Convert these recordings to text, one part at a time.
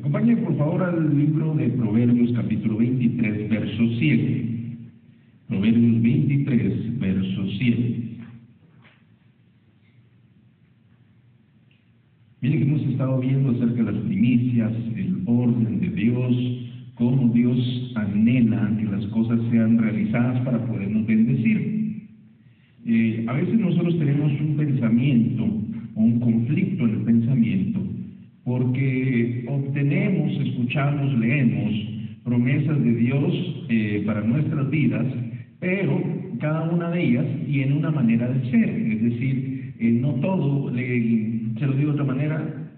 Acompáñenme por favor al libro de Proverbios capítulo 23, verso 7. Proverbios 23, verso 7. Miren que hemos estado viendo acerca de las primicias, el orden de Dios, cómo Dios anhela que las cosas sean realizadas para podernos bendecir. Eh, a veces nosotros tenemos un pensamiento o un conflicto en el pensamiento porque obtenemos, escuchamos, leemos promesas de Dios eh, para nuestras vidas, pero cada una de ellas tiene una manera de ser, es decir, eh, no todo se lo digo de otra manera,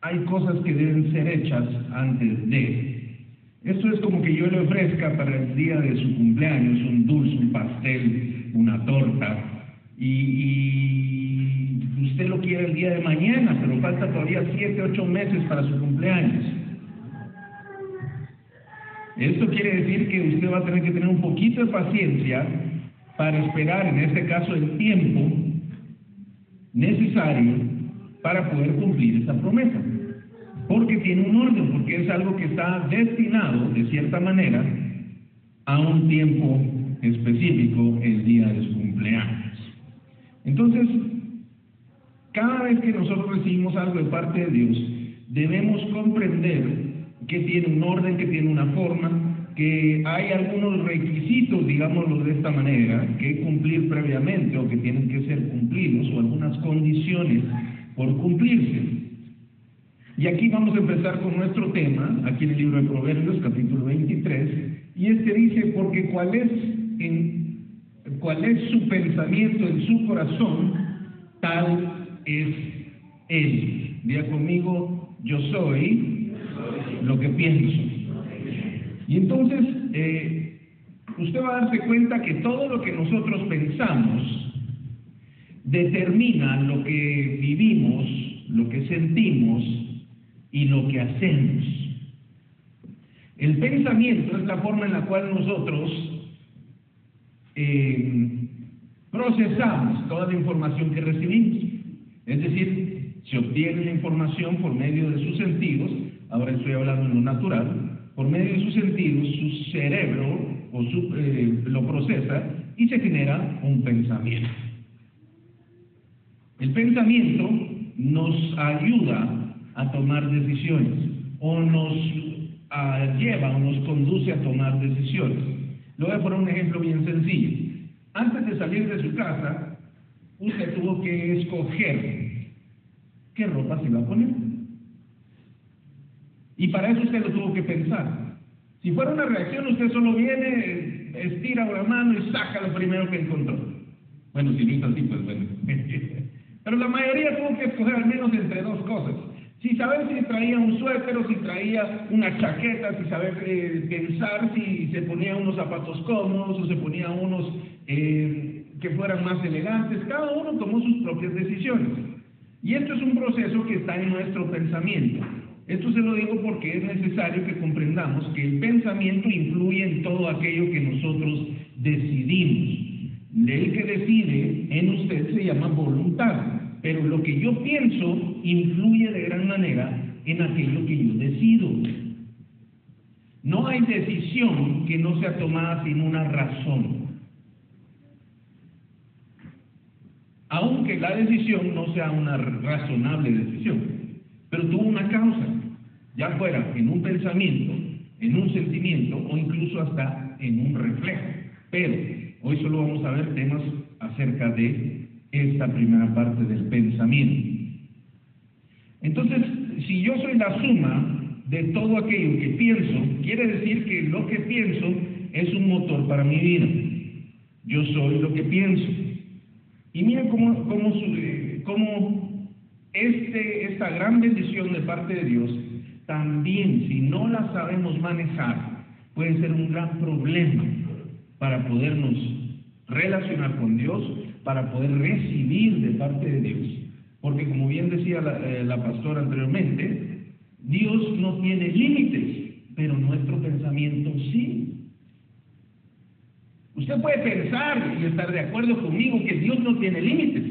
hay cosas que deben ser hechas antes de. Esto es como que yo le ofrezca para el día de su cumpleaños un dulce, un pastel, una torta, y, usted lo quiere el día de mañana, pero falta todavía siete, ocho meses para su cumpleaños. Esto quiere decir que usted va a tener que tener un poquito de paciencia para esperar, en este caso, el tiempo necesario para poder cumplir esa promesa. Porque tiene un orden, porque es algo que está destinado, de cierta manera, a un tiempo específico, el día de su cumpleaños. Entonces, cada vez que nosotros recibimos algo de parte de Dios, debemos comprender que tiene un orden, que tiene una forma, que hay algunos requisitos, digámoslo de esta manera, que cumplir previamente o que tienen que ser cumplidos, o algunas condiciones por cumplirse. Y aquí vamos a empezar con nuestro tema, aquí en el libro de Proverbios, capítulo 23, y este dice, porque cuál es, cuál es su pensamiento en su corazón, tal es él. Diga conmigo, yo soy lo que pienso. Y entonces, eh, usted va a darse cuenta que todo lo que nosotros pensamos, determina lo que vivimos, lo que sentimos y lo que hacemos. El pensamiento es la forma en la cual nosotros eh, procesamos toda la información que recibimos. Es decir, se obtiene la información por medio de sus sentidos, ahora estoy hablando en lo natural, por medio de sus sentidos, su cerebro eh, lo procesa y se genera un pensamiento. El pensamiento nos ayuda a tomar decisiones o nos lleva o nos conduce a tomar decisiones. Le voy a poner un ejemplo bien sencillo. Antes de salir de su casa, usted tuvo que escoger qué ropa se iba a poner. Y para eso usted lo tuvo que pensar. Si fuera una reacción, usted solo viene, estira una mano y saca lo primero que encontró. Bueno, si no es así, pues bueno. Pero la mayoría tuvo que escoger al menos entre dos cosas. Si saber si traía un suéter o si traía una chaqueta, si saber eh, pensar si se ponía unos zapatos cómodos o se ponía unos eh, que fueran más elegantes. Cada uno tomó sus propias decisiones. Y esto es un proceso que está en nuestro pensamiento. Esto se lo digo porque es necesario que comprendamos que el pensamiento influye en todo aquello que nosotros decidimos. El que decide en usted se llama voluntad pero lo que yo pienso influye de gran manera en aquello que yo decido. No hay decisión que no sea tomada sin una razón. Aunque la decisión no sea una razonable decisión, pero tuvo una causa, ya fuera en un pensamiento, en un sentimiento o incluso hasta en un reflejo. Pero hoy solo vamos a ver temas acerca de esta primera parte del pensamiento. Entonces, si yo soy la suma de todo aquello que pienso, quiere decir que lo que pienso es un motor para mi vida. Yo soy lo que pienso. Y miren cómo, cómo, cómo este, esta gran bendición de parte de Dios, también si no la sabemos manejar, puede ser un gran problema para podernos relacionar con Dios para poder recibir de parte de Dios. Porque como bien decía eh, la, pastora anteriormente, Dios no tiene límites, pero nuestro pensamiento sí. Usted puede pensar y estar de acuerdo conmigo que Dios no tiene límites,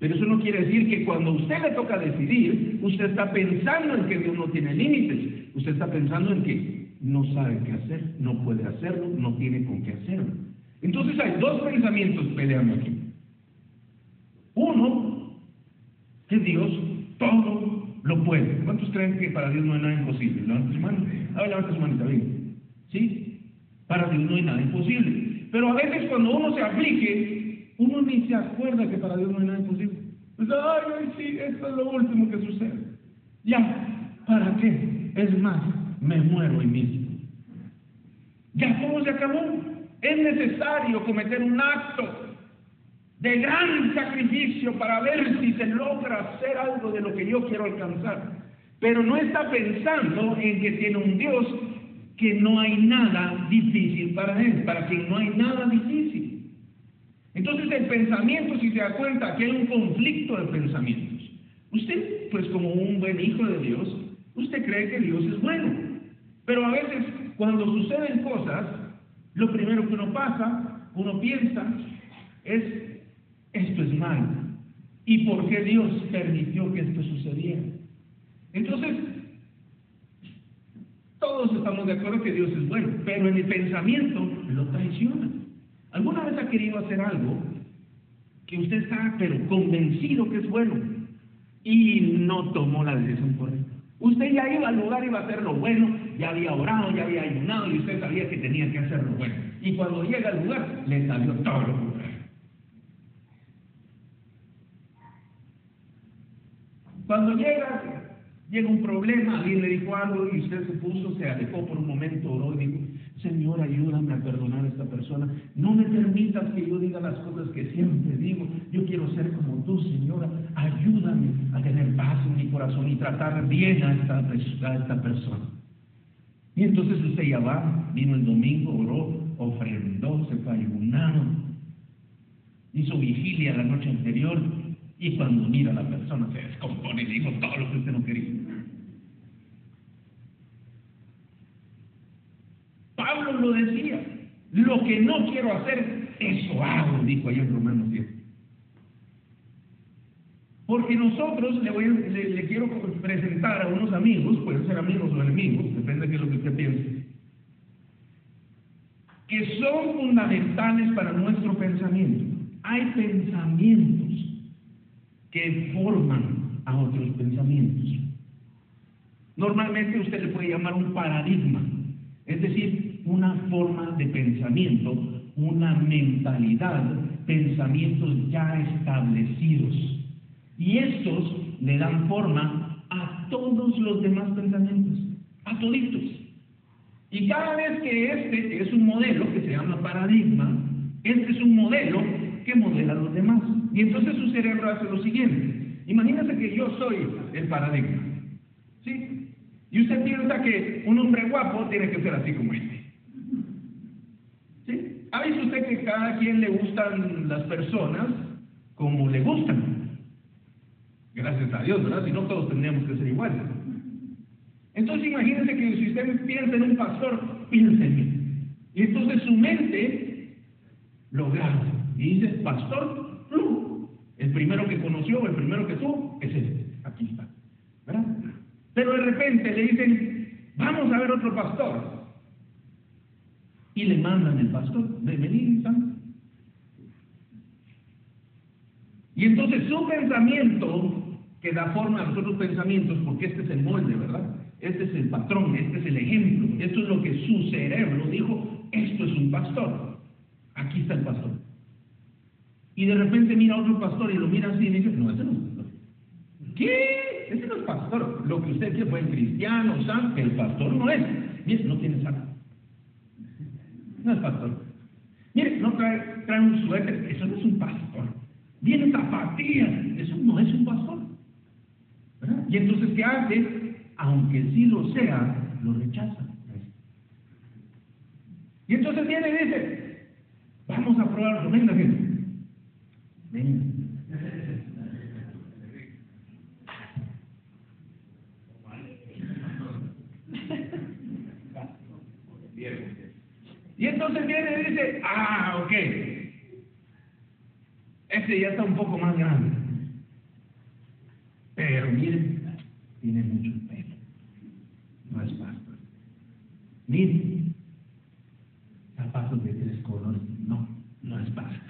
pero eso no quiere decir que cuando usted le toca decidir, usted está pensando en que Dios no tiene límites. Usted está pensando en que no sabe qué hacer, no puede hacerlo, no tiene con qué hacerlo. Entonces hay dos pensamientos peleando aquí. Uno, que Dios todo lo puede. ¿Cuántos creen que para Dios no hay nada imposible? Levanta su mano. A ver, levanta su manita, bien. ¿Sí? Para Dios no hay nada imposible. Pero a veces cuando uno se aplique, uno ni se acuerda que para Dios no hay nada imposible. Pues, ay, ay, sí, esto es lo último que sucede. Ya, ¿para qué? Es más, me muero hoy mismo. Ya todo se acabó. Es necesario cometer un acto de gran sacrificio para ver si se logra hacer algo de lo que yo quiero alcanzar. Pero no está pensando en que tiene un Dios que no hay nada difícil para él, para quien no hay nada difícil. Entonces el pensamiento, si se da cuenta que hay un conflicto de pensamientos, usted, pues como un buen hijo de Dios, usted cree que Dios es bueno. Pero a veces cuando suceden cosas, lo primero que uno pasa, uno piensa, es esto es malo. ¿Y por qué Dios permitió que esto sucediera? Entonces, todos estamos de acuerdo que Dios es bueno, pero en el pensamiento lo traiciona. ¿Alguna vez ha querido hacer algo que usted está pero convencido que es bueno y no tomó la decisión correcta? Usted ya iba al lugar, iba a hacer lo bueno, ya había orado, ya había ayunado y usted sabía que tenía que hacer lo bueno. Y cuando llega al lugar, le salió todo lo contrario. Cuando llega, llega un problema, alguien le dijo algo y usted se puso, se alejó por un momento, oró y dijo, Señor, ayúdame a perdonar a esta persona. No me permitas que yo diga las cosas que siempre digo. Yo quiero ser como tú, Señora. Ayúdame a tener paz en mi corazón y tratar bien a esta, persona. Y entonces usted ya va, vino el domingo, oró, ofrendó, se fue ayunado, hizo vigilia la noche anterior, y cuando mira a la persona se descompone y dijo todo lo que usted no quería. Pablo lo decía, lo que no quiero hacer, eso hago, dijo ahí en Romanos 10. Porque nosotros le, voy, le, le, quiero presentar a unos amigos, pueden ser amigos o enemigos, depende de lo que usted piense, que son fundamentales para nuestro pensamiento. Hay pensamientos que forman a otros pensamientos. Normalmente usted le puede llamar un paradigma, es decir, una forma de pensamiento, una mentalidad, pensamientos ya establecidos. Y estos le dan forma a todos los demás pensamientos, a toditos. Y cada vez que este es un modelo que se llama paradigma, este es un modelo que modela a los demás. Y entonces su cerebro hace lo siguiente. Imagínese que yo soy el paradigma. ¿Sí? Y usted piensa que un hombre guapo tiene que ser así como este. ¿Sí? ¿Ha visto usted que cada quien le gustan las personas como le gustan? Gracias a Dios, ¿verdad? Si no, todos tendríamos que ser iguales. Entonces imagínense que si usted piensa en un pastor, piense en mí. Y entonces su mente lo graba. Y dice, pastor, el primero que conoció, el primero que tuvo, es este. Aquí está. ¿Verdad? Pero de repente le dicen, vamos a ver otro pastor. Y le mandan el pastor, de venir Y entonces su pensamiento, que da forma a los otros pensamientos, porque este es el molde, ¿verdad? Este es el patrón, este es el ejemplo, esto es lo que su cerebro dijo, esto es un pastor. Aquí está el pastor y de repente mira a otro pastor y lo mira así y dice, no, ese no es pastor. ¿Qué? Ese no es pastor. Lo que usted quiere fue cristiano, santo, el pastor no es. Mire, no tiene santo. No es pastor. Mire, no trae, trae un suéter, eso no es un pastor. Viene zapatillas, eso no es un pastor. ¿verdad? Y entonces, ¿qué hace? Aunque sí lo sea, lo rechaza. Y entonces viene y dice, vamos a probarlo, venga gente. Y entonces viene y dice, ah, ok, este ya está un poco más grande. Pero miren, tiene mucho pelo. No es es pasta. Mire, zapatos de tres colores, no, no es pasta.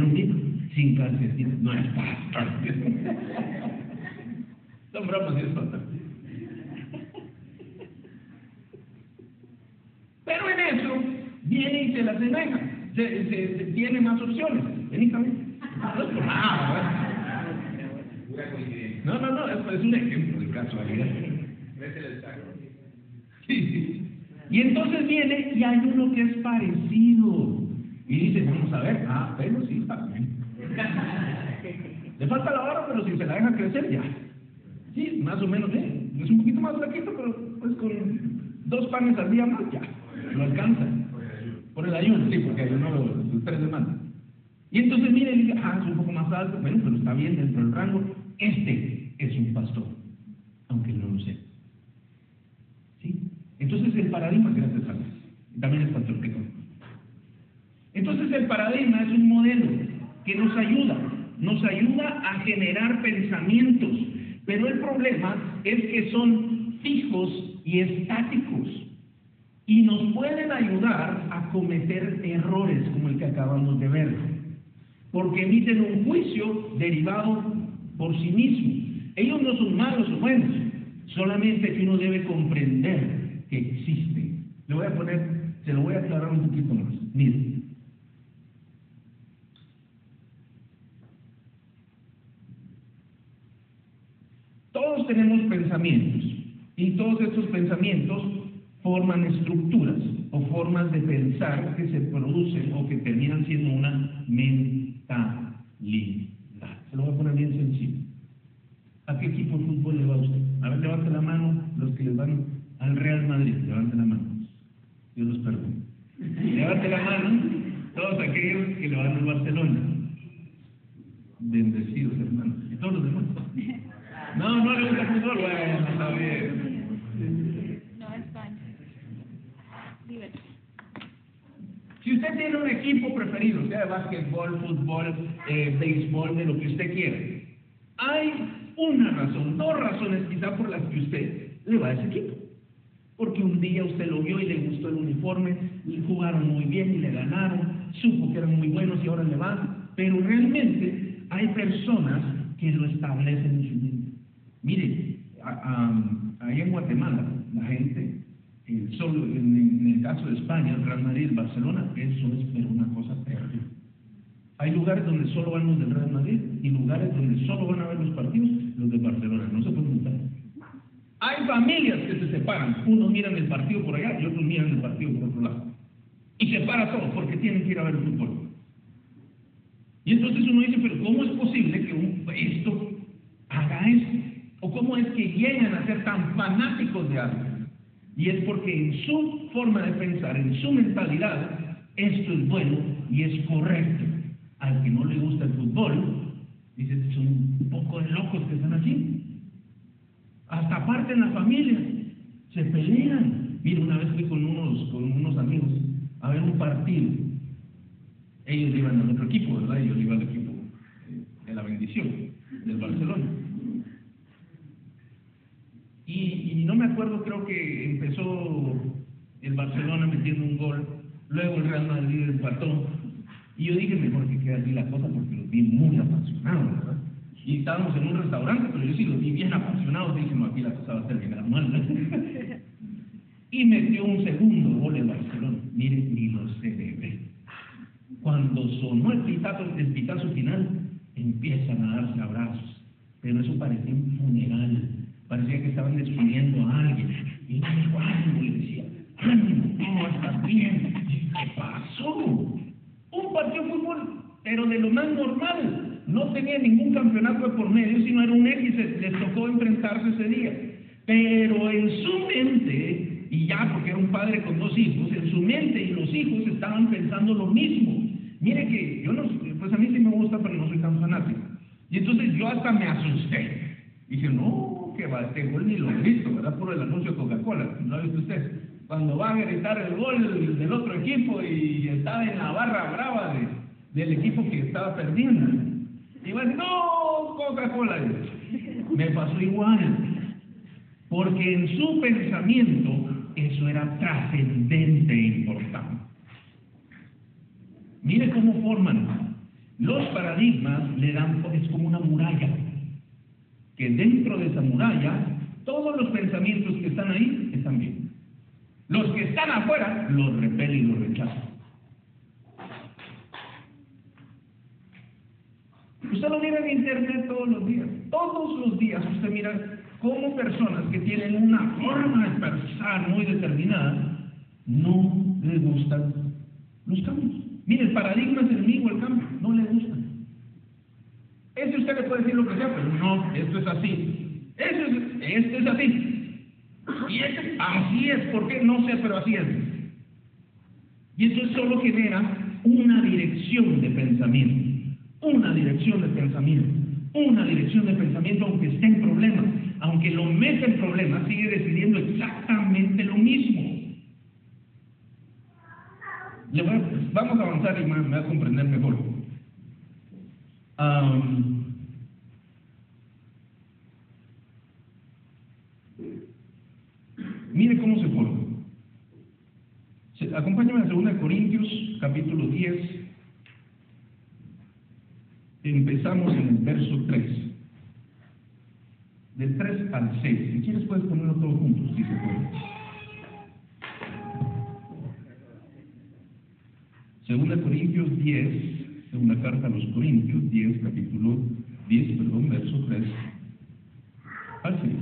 Un sin calcetines, no es pasta. Son bromas y es. Pero en eso viene y se la asemeja, se, se, se, tiene más opciones. Vení, también. No es por nada, no, no, no, es, es un ejemplo de casualidad. Sí. Y entonces viene y hay uno que es parecido. Y dice, vamos a ver, ah, pero sí está bien. Le falta la barba, pero si se la deja crecer, ya. Sí, más o menos bien. Es un poquito más flaquito, pero pues con dos panes al día más, ya. Lo alcanza. Por el ayuno, sí, porque ayuno los, los tres semanas. Y entonces mire y dice, ah, es un poco más alto, bueno, pero está bien dentro del rango. Este es un pastor, aunque no lo sé. ¿Sí? Entonces el paradigma, gracias a Dios, también es pastor que Entonces el paradigma es un modelo que nos ayuda, nos ayuda a generar pensamientos, pero el problema es que son fijos y estáticos y nos pueden ayudar a cometer errores como el que acabamos de ver, porque emiten un juicio derivado por sí mismos. Ellos no son malos o buenos, solamente que uno debe comprender que existen. Le voy a poner, se lo voy a aclarar un poquito más. Miren. Todos tenemos pensamientos y todos estos pensamientos forman estructuras o formas de pensar que se producen o que terminan siendo una mentalidad. Se lo voy a poner bien sencillo. ¿A qué equipo de fútbol le va usted? A ver, levante la mano los que le van al Real Madrid. Levante la mano. Dios los perdone. Levante la mano todos aquellos que le van al Barcelona. Bendecidos, hermanos. ¿Y todos los demás? No, no le gusta el fútbol. Bueno, está bien. No, España. Divertido. Si usted tiene un equipo preferido, sea de básquetbol, fútbol, eh, béisbol, de lo que usted quiera, hay una razón, dos razones quizá por las que usted le va a ese equipo. Porque un día usted lo vio y le gustó el uniforme, y jugaron muy bien y le ganaron, supo que eran muy buenos y ahora le van. Pero realmente hay personas que lo establecen en su mente. Mire, a- a- ahí en Guatemala, la gente solo en, el caso de España, Real Madrid, Barcelona, eso es una cosa terrible. Hay lugares donde solo van los del Real Madrid y lugares donde solo van a ver los partidos los de Barcelona. No se pueden juntar. Hay familias que se separan. Unos miran el partido por allá y otros miran el partido por otro lado. Y separa todo porque tienen que ir a ver el fútbol. Y entonces uno dice, pero ¿cómo es posible que un, esto haga esto? ¿O cómo es que llegan a ser tan fanáticos de algo? Y es porque en su forma de pensar, en su mentalidad, esto es bueno y es correcto. Al que no le gusta el fútbol, dice, son un poco de locos que están aquí. Hasta aparte en la familia, se pelean. Mira, una vez fui con unos, con unos amigos a ver un partido. Ellos iban al otro equipo, ¿verdad? Yo iba al equipo eh, de la bendición, del Barcelona. Y, y no me acuerdo, creo que empezó el Barcelona metiendo un gol, luego el Real Madrid empató. Y yo dije, mejor que quede así la cosa porque los vi muy apasionados, ¿verdad? Y estábamos en un restaurante, pero yo sí los vi bien apasionados. Dije, no, aquí la cosa va a terminar mal. ¿no? y metió un segundo gol el Barcelona. Mire, ni lo celebré. Cuando sonó el pitazo, el pitazo final, empiezan a darse abrazos. Pero eso parecía un funeral. Parecía que estaban despidiendo a alguien. Y yo digo, ánimo, le decía, ánimo, no estás bien. ¿Qué pasó? Un partido de fútbol, pero de lo más normal. No tenía ningún campeonato de por medio, sino era un X, les tocó enfrentarse ese día. Pero en su mente, y ya porque era un padre con dos hijos, en su mente y los hijos estaban pensando lo mismo. Mire que yo no, pues a mí sí me gusta, pero no soy tan fanático. Y entonces yo hasta me asusté. Dije, no, que va, este gol ni lo he visto, ¿verdad? Por el anuncio de Coca-Cola, ¿no ha visto usted? Cuando va a gritar el gol del otro equipo y estaba en la barra brava de- del equipo que estaba perdiendo. Y va, no, Coca-Cola. Me pasó igual. porque en su pensamiento eso era trascendente e importante. Mire cómo forman. Los paradigmas le dan, es como una muralla, que dentro de esa muralla todos los pensamientos que están ahí están bien. Los que están afuera los repelen y los rechazan. Usted lo mira en internet todos los días. Todos los días usted mira cómo personas que tienen una forma de pensar muy determinada no les gustan los cambios. Mire, el paradigma es enemigo el cambio, no le gusta. Ese usted le puede decir lo que sea, pero no, esto es así. Eso es, esto es así. Y este, así es, ¿por qué? No sé, pero así es. Y eso solo genera una dirección de pensamiento una dirección de pensamiento, una dirección de pensamiento aunque esté en problemas, aunque lo meta en problemas, sigue decidiendo exactamente lo mismo. vamos a avanzar y me, va a comprender mejor. Mire cómo se forma. Acompáñame a 2 Corintios, capítulo 10, Empezamos en el verso 3. Del 3 al 6. Si quieres puedes ponerlo todo juntos, si se puede. Segunda Corintios 10, segunda carta a los Corintios 10, capítulo 10, perdón, verso 3 al 6.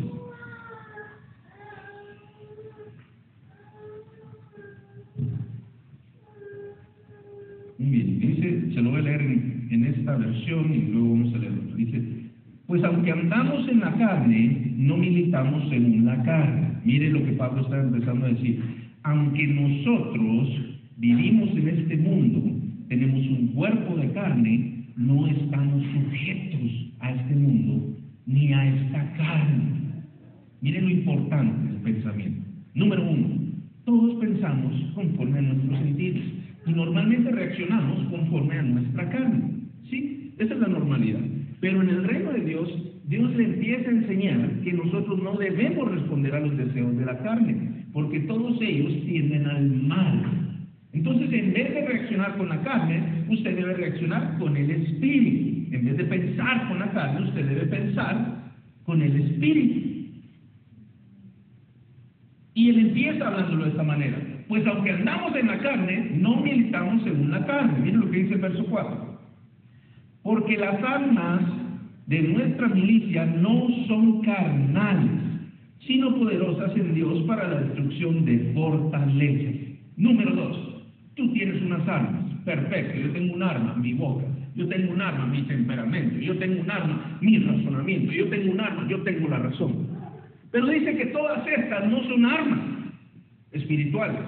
Muy bien, dice, se lo voy a leer en en esta versión y luego vamos a leerlo. Dice, pues aunque andamos en la carne, no militamos según la carne. Mire lo que Pablo está empezando a decir. Aunque nosotros vivimos en este mundo, tenemos un cuerpo de carne, no estamos sujetos a este mundo ni a esta carne. Mire lo importante del pensamiento. Número uno, todos pensamos conforme a nuestros sentidos y normalmente reaccionamos conforme a nuestra carne. Sí, esa es la normalidad. Pero en el reino de Dios, Dios le empieza a enseñar que nosotros no debemos responder a los deseos de la carne, porque todos ellos tienden al mal. Entonces, en vez de reaccionar con la carne, usted debe reaccionar con el espíritu. En vez de pensar con la carne, usted debe pensar con el espíritu. Y él empieza hablándolo de esta manera. Pues aunque andamos en la carne, no militamos según la carne. Miren lo que dice el verso 4. Porque las armas de nuestra milicia no son carnales, sino poderosas en Dios para la destrucción de fortalezas. Número dos, tú tienes unas armas. Perfecto, yo tengo un arma, mi boca. Yo tengo un arma, mi temperamento. Yo tengo un arma, mi razonamiento. Yo tengo un arma, yo tengo la razón. Pero dice que todas estas no son armas espirituales,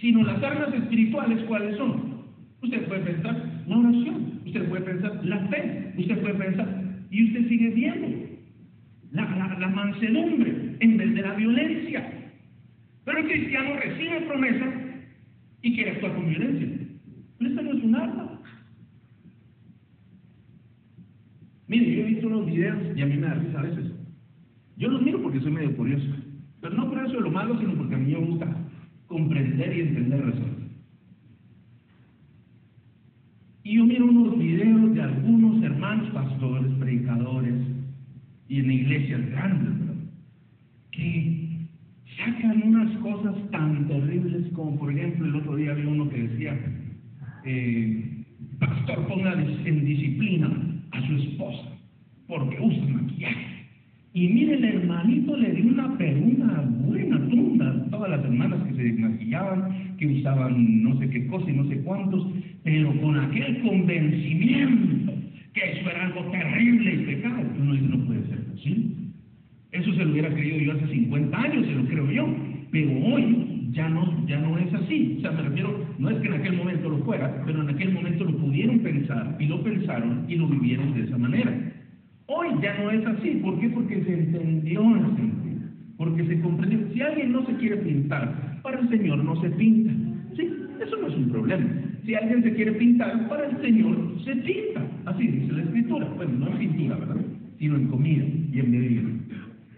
sino las armas espirituales, ¿cuáles son? Usted puede pensar la oración, usted puede pensar la fe, usted puede pensar, y usted sigue viendo la, la, mansedumbre en vez de la violencia. Pero el cristiano recibe promesa y quiere actuar con violencia. Pero esto no es un arma. Mire, yo he visto unos videos y a mí me da risa a veces. Yo los miro porque soy medio curioso. Pero no por eso de lo malo, sino porque a mí me gusta comprender y entender razones. Y yo miro unos videos de algunos hermanos pastores, predicadores, y en iglesias grandes, que sacan unas cosas tan terribles como, por ejemplo, el otro día había uno que decía, eh, pastor, ponga en disciplina a su esposa, porque usa maquillaje. Y mire, el hermanito le dio una, una buena tunda todas las hermanas que se maquillaban, que usaban no sé qué cosa y no sé cuántos, pero con aquel convencimiento que eso era algo terrible y pecado. Uno dice, no puede ser posible. Eso se lo hubiera creído yo hace 50 años, se lo creo yo, pero hoy ya no, ya no es así. O sea, me refiero, no es que en aquel momento lo fuera, pero en aquel momento lo pudieron pensar y lo pensaron y lo vivieron de esa manera. Hoy ya no es así. ¿Por qué? Porque se entendió el porque se comprendió. Si alguien no se quiere pintar, para el Señor no se pinta. Sí, eso no es un problema. Si alguien se quiere pintar, para el Señor se pinta. Así dice la Escritura. Bueno, no en pintura, ¿verdad? Sino en comida y en bebida.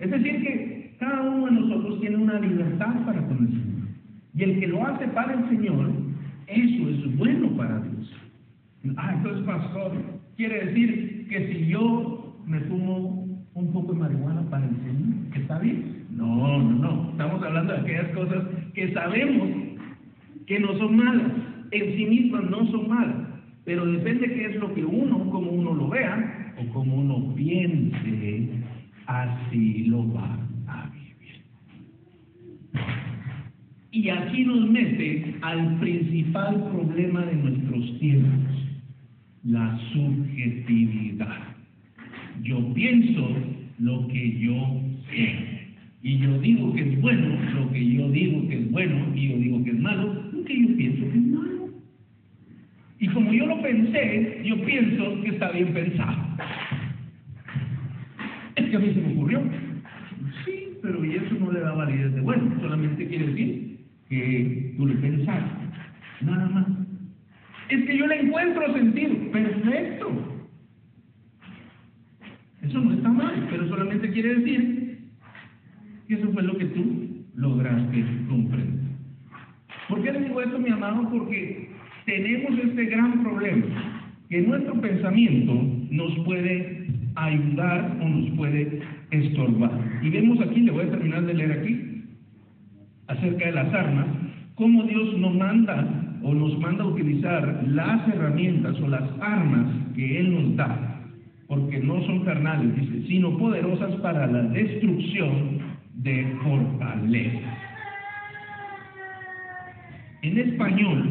Es decir, que Cada uno de nosotros tiene una libertad para con el Señor. Y el que lo hace para el Señor, eso es bueno para Dios. Ah, entonces, pastor, quiere decir que si yo me fumo un poco de marihuana para el Señor, ¿está bien? No, no, no. Estamos hablando de aquellas cosas que sabemos que no son malas. En sí mismas no son malas. Pero depende qué es lo que uno, como uno lo vea, o como uno piense, así lo va a vivir. Y aquí nos mete al principal problema de nuestros tiempos, la subjetividad. Yo pienso lo que yo sé. Y yo digo que es bueno lo que yo digo que es bueno y yo digo que es malo lo que yo pienso que es malo. Y como yo lo pensé, yo pienso que está bien pensado. Es que a mí se me ocurrió. Sí, pero y eso no le da validez de bueno, solamente quiere decir que tú le pensaste. Nada más. Es que yo le encuentro sentido. Perfecto. Eso no está mal, pero solamente quiere decir que eso fue lo que tú lograste comprender. ¿Por qué le digo esto, mi amado? Porque tenemos este gran problema, que nuestro pensamiento nos puede ayudar o nos puede estorbar. Y vemos aquí, le voy a terminar de leer aquí, acerca de las armas, cómo Dios nos manda o nos manda a utilizar las herramientas o las armas que Él nos da porque no son carnales, dice, sino poderosas para la destrucción de fortaleza. En español,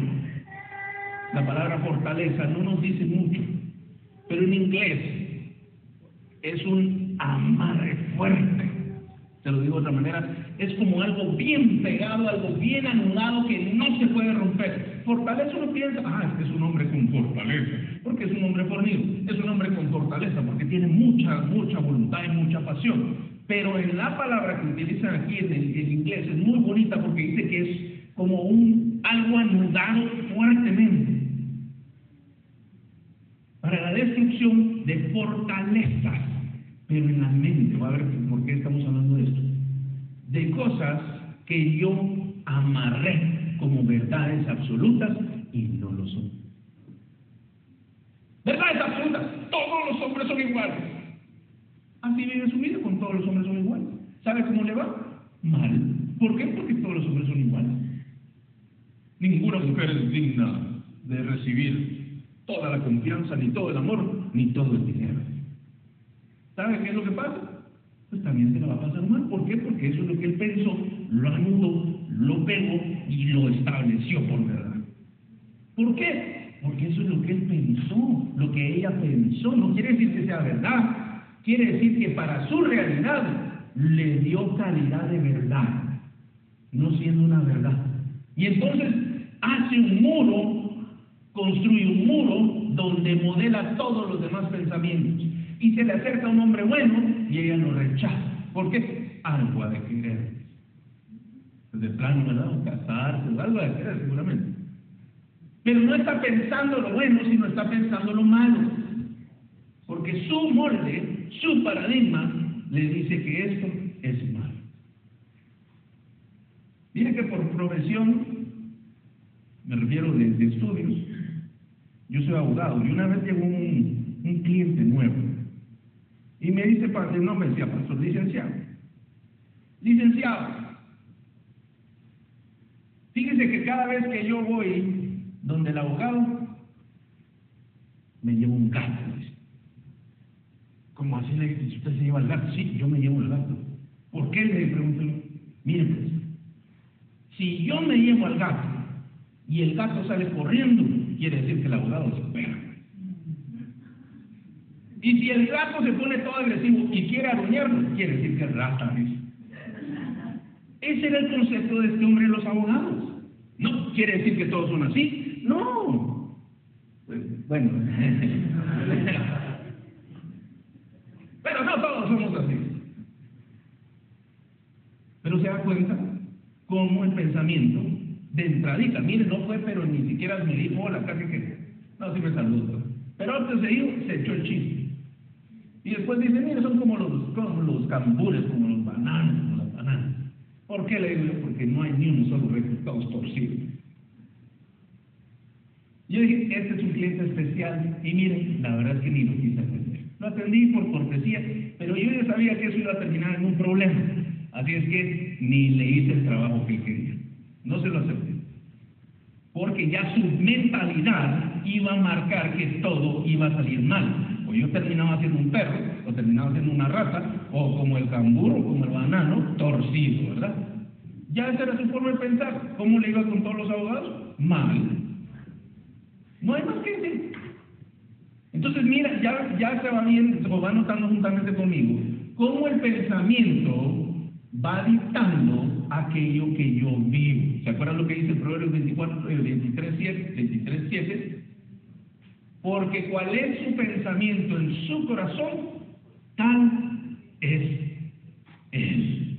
la palabra fortaleza no nos dice mucho, pero en inglés es un amarre fuerte. Te lo digo de otra manera, es como algo bien pegado, algo bien anulado que no se puede romper. Fortaleza uno piensa, ah, este es un hombre con fortaleza, porque es un hombre fornido, es un hombre con fortaleza, porque tiene mucha, mucha voluntad y mucha pasión. Pero en la palabra que utilizan aquí en el en inglés es muy bonita porque dice que es como un algo anudado fuertemente para la destrucción de fortalezas, pero en la mente, va a ver por qué estamos hablando de esto, de cosas que yo amarré como verdades absolutas y no lo son. Verdades absolutas, todos los hombres son iguales. Así vive su vida, con todos los hombres son iguales. ¿Sabe cómo le va? Mal. ¿Por qué? Porque todos los hombres son iguales. Ninguna mujer es digna de recibir toda la confianza, ni todo el amor, ni todo el dinero. ¿Sabe qué es lo que pasa? Pues también se la va a pasar mal. ¿Por qué? Porque eso es lo que él pensó, lo anudó, lo pegó y lo estableció por verdad. ¿Por qué? Porque eso es lo que él pensó, lo que ella pensó. No quiere decir que sea verdad. Quiere decir que para su realidad le dio calidad de verdad, no siendo una verdad. Y entonces hace un muro, construye un muro donde modela todos los demás pensamientos. Y se le acerca un hombre bueno y ella lo rechaza. ¿Por qué? Algo ha de querer. De plano, ¿verdad? Casarse, algo ha de querer, seguramente. Pero no está pensando lo bueno, sino está pensando lo malo. Porque su molde, su paradigma, le dice que esto es malo. Mire que por profesión, me refiero de, estudios, yo soy abogado y una vez llegó un cliente nuevo y me dice, no me decía pastor, licenciado, licenciado, fíjese que cada vez que yo voy donde el abogado, me llevo un gato. Como así le dice, usted se lleva el gato, sí, yo me llevo el gato. ¿Por qué? Le pregunto, mire pues, si yo me llevo al gato y el gato sale corriendo, quiere decir que el abogado se pega. Y si el gato se pone todo agresivo y quiere aruñarlo, quiere decir que es rata. Ese era el concepto de este hombre de los abogados. No quiere decir que todos son así. No. Pues, bueno. Pero no todos somos así. Pero se da cuenta cómo el pensamiento de entradita, mire, no fue, pero ni siquiera me dijo hola, casi que, no, sí me saludó. Pero antes de ir, se echó el chiste. Y después dice, mire, son como los, como los cambures, como los bananos, como las banana. ¿Por qué le digo? Porque no hay ni un solo resultado torcido. Yo dije, este es un cliente especial y miren, la verdad es que ni lo quise atender. Lo atendí por cortesía, pero yo ya sabía que eso iba a terminar en un problema. Así es que ni le hice el trabajo que quería. No se lo acepté. Porque ya su mentalidad iba a marcar que todo iba a salir mal. O yo terminaba siendo un perro, o terminaba siendo una rata, o como el cambur, o como el banano, torcido, ¿verdad? Ya esa era su forma de pensar. ¿Cómo le iba con todos los abogados? Mal. No hay más que decir. Entonces, mira, ya, ya se va viendo, o va notando juntamente conmigo, cómo el pensamiento va dictando aquello que yo vivo. ¿Se acuerdan lo que dice el Proverbio 24, 23, 7, 23, 7? Porque cuál es su pensamiento en su corazón, tal es él.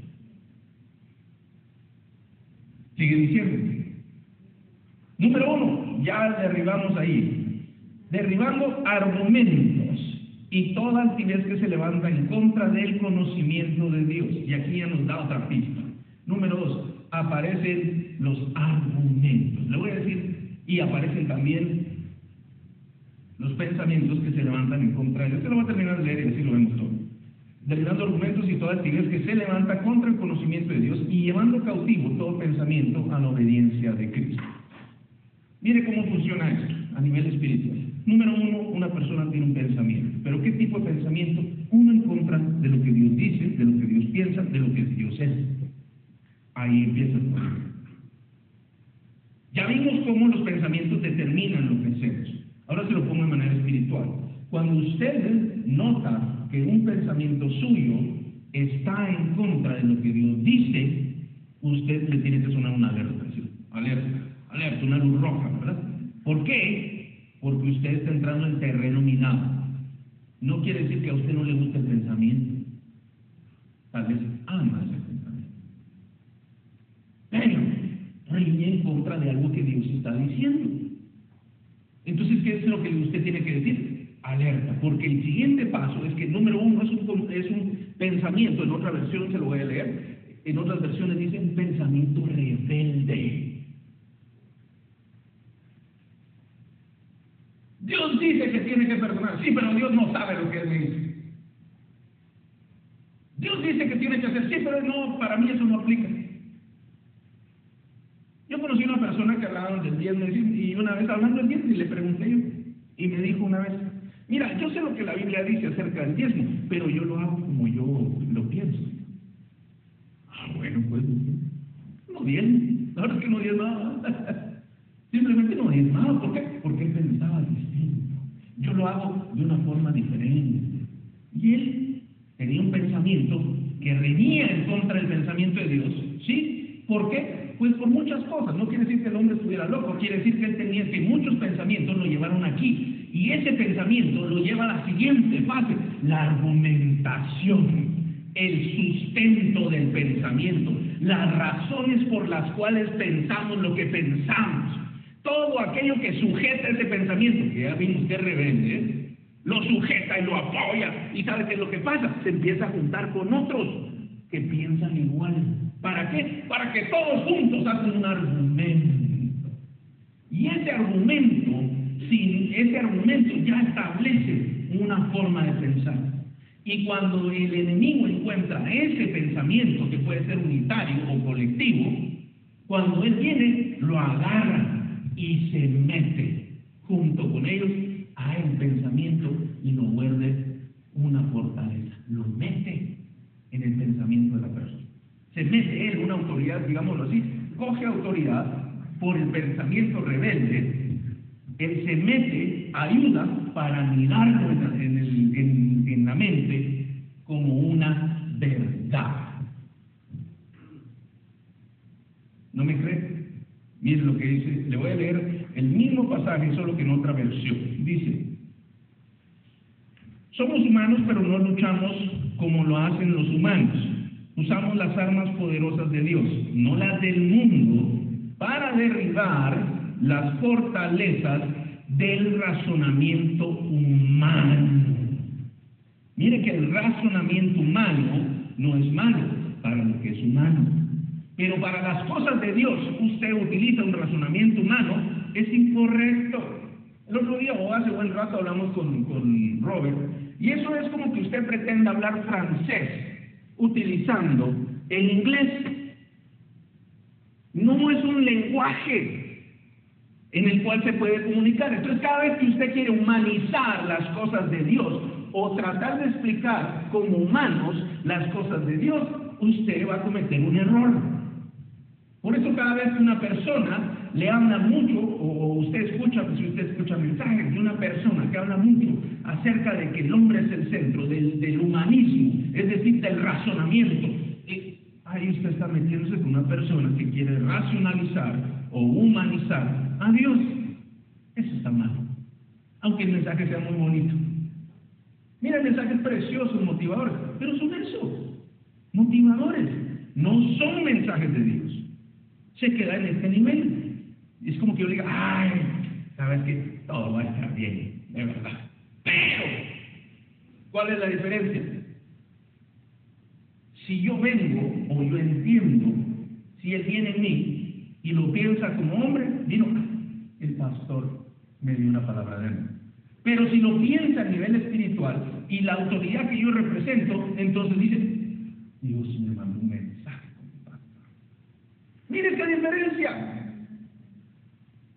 Sigue diciendo. Número uno, ya derribamos ahí. Derribando argumentos y toda altivez que se levanta en contra del conocimiento de Dios. Y aquí ya nos da otra pista. Número dos, aparecen los argumentos. Le voy a decir, y aparecen también los pensamientos que se levantan en contra de Dios. Se lo voy a terminar de leer y así lo vemos todo. Derribando argumentos y toda altivez que se levanta contra el conocimiento de Dios y llevando cautivo todo pensamiento a la obediencia de Cristo. Mire cómo funciona esto a nivel espiritual. Número uno, una persona tiene un pensamiento. ¿Pero qué tipo de pensamiento? Uno en contra de lo que Dios dice, de lo que Dios piensa, de lo que Dios es. Ahí empieza el problema. Ya vimos cómo los pensamientos determinan lo que hacemos. Ahora se lo pongo de manera espiritual. Cuando usted nota que un pensamiento suyo está en contra de lo que Dios dice, usted le tiene que sonar una alerta. ¿sí? Alerta, alerta, una luz roja, ¿verdad? ¿Por qué? Porque usted está entrando en terreno minado. No quiere decir que a usted no le guste el pensamiento. Tal vez ama ese pensamiento. Pero riñe en contra de algo que Dios está diciendo. Entonces, ¿qué es lo que usted tiene que decir? Alerta, porque el siguiente paso es que número uno es un, es un pensamiento, en otra versión se lo voy a leer, en otras versiones dice un pensamiento rebelde. Dios dice que tiene que perdonar, sí, pero Dios no sabe lo que Él dice. Dios dice que tiene que hacer, sí, pero no, para mí eso no aplica. Yo conocí una persona que hablaba del diezmo y una vez hablando del diezmo y le pregunté yo, y me dijo una vez, mira, yo sé lo que la Biblia dice acerca del diezmo, pero yo lo hago como yo lo pienso. Ah, bueno, pues no diezmo, la verdad es que no diezmaba. Simplemente no diezmaba, ¿por qué? Porque él pensaba distinto. Yo lo hago de una forma diferente. Y él tenía un pensamiento que reñía en contra del pensamiento de Dios. ¿Sí? ¿Por qué? Pues por muchas cosas. No quiere decir que el hombre estuviera loco, quiere decir que él tenía que muchos pensamientos lo llevaron aquí. Y ese pensamiento lo lleva a la siguiente fase, la argumentación, el sustento del pensamiento, las razones por las cuales pensamos lo que pensamos. Todo aquello que sujeta ese pensamiento, que ya vimos que rebelde, ¿eh? lo sujeta y lo apoya. ¿Y sabe qué es lo que pasa? Se empieza a juntar con otros que piensan igual. ¿Para qué? Para que todos juntos hacen un argumento. Y ese argumento, ese argumento ya establece una forma de pensar. Y cuando el enemigo encuentra ese pensamiento, que puede ser unitario o colectivo, cuando él viene, lo agarra y se mete junto con ellos a el pensamiento y lo vuelve una fortaleza. Lo mete en el pensamiento de la persona. Se mete él, una autoridad, digámoslo así, coge autoridad por el pensamiento rebelde, él se mete, ayuda para mirarlo en, en, en la mente como una verdad. ¿No me cree? Miren lo que dice, le voy a leer el mismo pasaje, solo que en otra versión. Dice, somos humanos, pero no luchamos como lo hacen los humanos. Usamos las armas poderosas de Dios, no las del mundo, para derribar las fortalezas del razonamiento humano. Mire que el razonamiento humano no es malo, para lo que es humano. Pero para las cosas de Dios usted utiliza un razonamiento humano, es incorrecto. El otro día o hace buen rato hablamos con, con Robert, y eso es como que usted pretenda hablar francés utilizando el inglés. No es un lenguaje en el cual se puede comunicar. Entonces, cada vez que usted quiere humanizar las cosas de Dios o tratar de explicar como humanos las cosas de Dios, usted va a cometer un error. Por eso cada vez que una persona le habla mucho, o usted escucha, pues si usted escucha mensajes de una persona que habla mucho acerca de que el hombre es el centro, del, humanismo, es decir, del razonamiento, ahí usted está metiéndose con una persona que quiere racionalizar o humanizar a Dios. Eso está mal, aunque el mensaje sea muy bonito. Mira, el mensaje es precioso, motivadores, pero son eso, motivadores, no son mensajes de Dios. Se queda en este nivel. Es como que yo diga, ay, sabes que todo va a estar bien, de verdad. Pero, ¿cuál es la diferencia? Si yo vengo o yo entiendo, si él viene en mí y lo piensa como hombre, digo, el pastor me dio una palabra de él. Pero si lo piensa a nivel espiritual y la autoridad que yo represento, entonces dice, Dios me mandó un mensaje. Mire qué diferencia.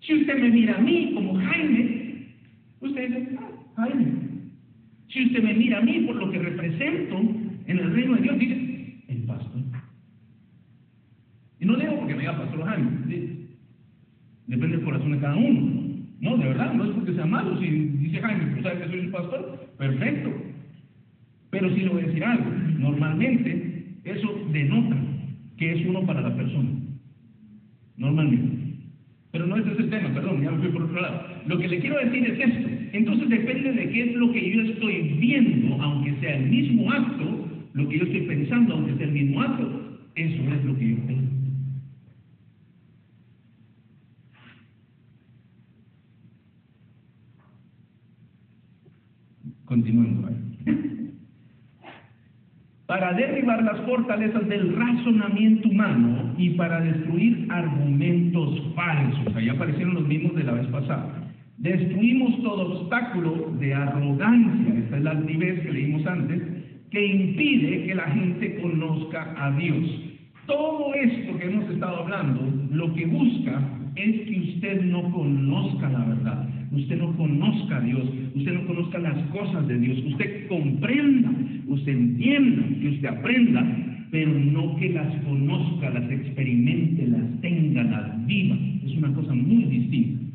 Si usted me mira a mí como Jaime, usted dice, ah, Jaime. Si usted me mira a mí por lo que represento en el reino de Dios, dice, el pastor. Y no digo porque me diga pastor Jaime, depende del corazón de cada uno. No, de verdad, no es porque sea malo. Si dice Jaime, ¿tú sabes que soy el pastor? Perfecto. Pero sí le voy a decir algo. Normalmente eso denota que es uno para la persona. Normalmente. Pero no es el tema, perdón, ya me fui por otro lado. Lo que le quiero decir es esto. Entonces depende de qué es lo que yo estoy viendo, aunque sea el mismo acto, lo que yo estoy pensando, aunque sea el mismo acto, eso es lo que yo tengo. Continuemos. Para derribar las fortalezas del razonamiento humano y para destruir argumentos falsos. Ahí aparecieron los mismos de la vez pasada. Destruimos todo obstáculo de arrogancia, esta es la altivez que leímos antes, que impide que la gente conozca a Dios. Todo esto que hemos estado hablando, lo que busca es que usted no conozca la verdad, usted no conozca a Dios, usted no conozca las cosas de Dios, usted comprenda, usted entienda, que usted aprenda, pero no que las conozca, las experimente, las tenga, las viva. Es una cosa muy distinta.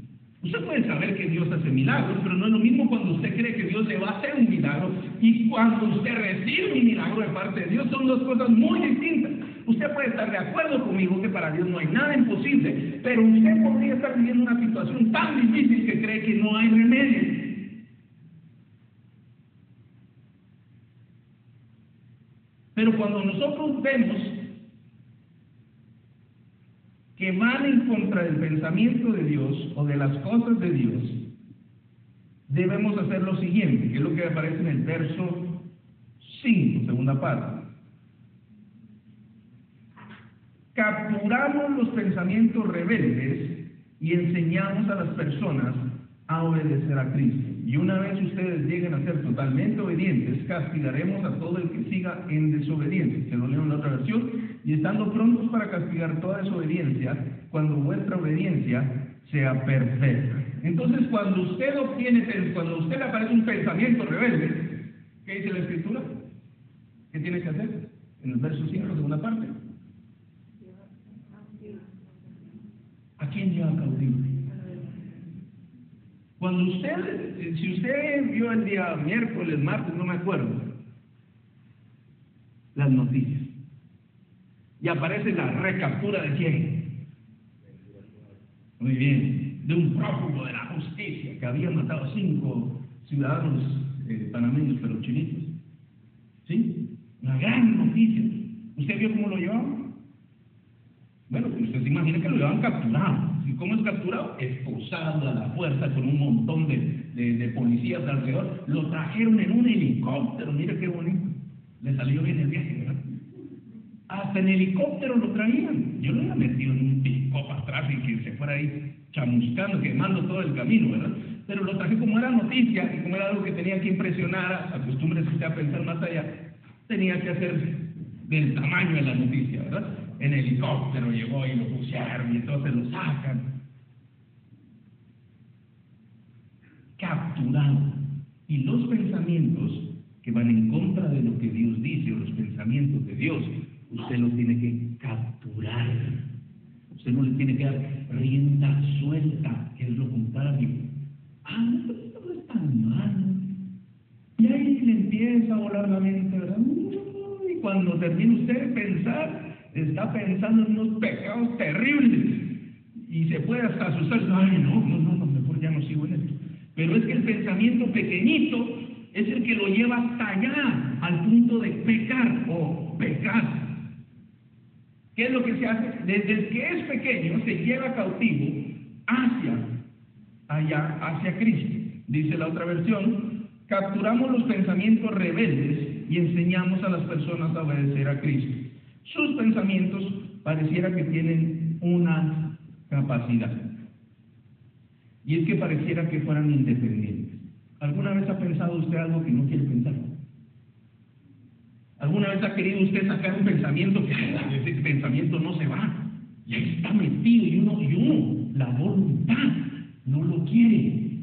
Usted puede saber que Dios hace milagros, pero no es lo mismo cuando usted cree que Dios le va a hacer un milagro y cuando usted recibe un milagro de parte de Dios. Son dos cosas muy distintas. Usted puede estar de acuerdo conmigo que para Dios no hay nada imposible, pero usted podría estar viviendo una situación tan difícil que cree que no hay remedio. Pero cuando nosotros vemos que van en contra del pensamiento de Dios o de las cosas de Dios, debemos hacer lo siguiente, que es lo que aparece en el verso 5, segunda parte. Capturamos los pensamientos rebeldes y enseñamos a las personas a obedecer a Cristo. Y una vez ustedes lleguen a ser totalmente obedientes, castigaremos a todo el que siga en desobediencia. Se lo leo en la otra versión. Y estando prontos para castigar toda desobediencia, cuando vuestra obediencia sea perfecta. Entonces, cuando usted obtiene, cuando usted le aparece un pensamiento rebelde, ¿qué dice la Escritura? ¿Qué tiene que hacer? En el verso 5, segunda parte. ¿A quién lleva cautivo? Cuando usted, si usted vio el día miércoles, martes, no me acuerdo, las noticias, y aparece la recaptura de quién? Muy bien, de un prófugo de la justicia que había matado a cinco ciudadanos eh, panameños, pero chinitos. ¿Sí? Una gran noticia. ¿Usted vio cómo lo llevaban? Bueno, usted se imagina que lo llevaban capturado. ¿Y cómo es capturado? Esposado a la fuerza con un montón de, de, de, policías alrededor. Lo trajeron en un helicóptero, mire qué bonito. Le salió bien el viaje, ¿verdad? Hasta en helicóptero lo traían. Yo lo había metido en un para atrás y que se fuera ahí chamuscando, quemando todo el camino, ¿verdad? Pero lo traje como era noticia y como era algo que tenía que impresionar, acostúmbrese a pensar más allá, tenía que hacer del tamaño de la noticia, ¿verdad? En helicóptero llegó y lo pusieron y entonces lo sacan. Capturado. Y los pensamientos que van en contra de lo que Dios dice o los pensamientos de Dios, usted los tiene que capturar. Usted no le tiene que dar rienda suelta, que es lo contrario. Ah, no, esto no es tan malo. Y ahí le empieza a volar la mente, ¿verdad? Y cuando termina usted de pensar, está pensando en unos pecados terribles. Y se puede hasta asustar. Ay, no, no, no, no, mejor ya no sigo en esto. Pero es que el pensamiento pequeñito es el que lo lleva hasta allá, al punto de pecar o pecar. ¿Qué es lo que se hace? Desde el que es pequeño se lleva cautivo hacia allá, hacia Cristo. Dice la otra versión, capturamos los pensamientos rebeldes y enseñamos a las personas a obedecer a Cristo. Sus pensamientos pareciera que tienen una capacidad. Y es que pareciera que fueran independientes. ¿Alguna vez ha pensado usted algo que no quiere pensar? ¿Alguna vez ha querido usted sacar un pensamiento que ese pensamiento no se va? Y ahí está metido y uno, y uno, la voluntad, no lo quiere,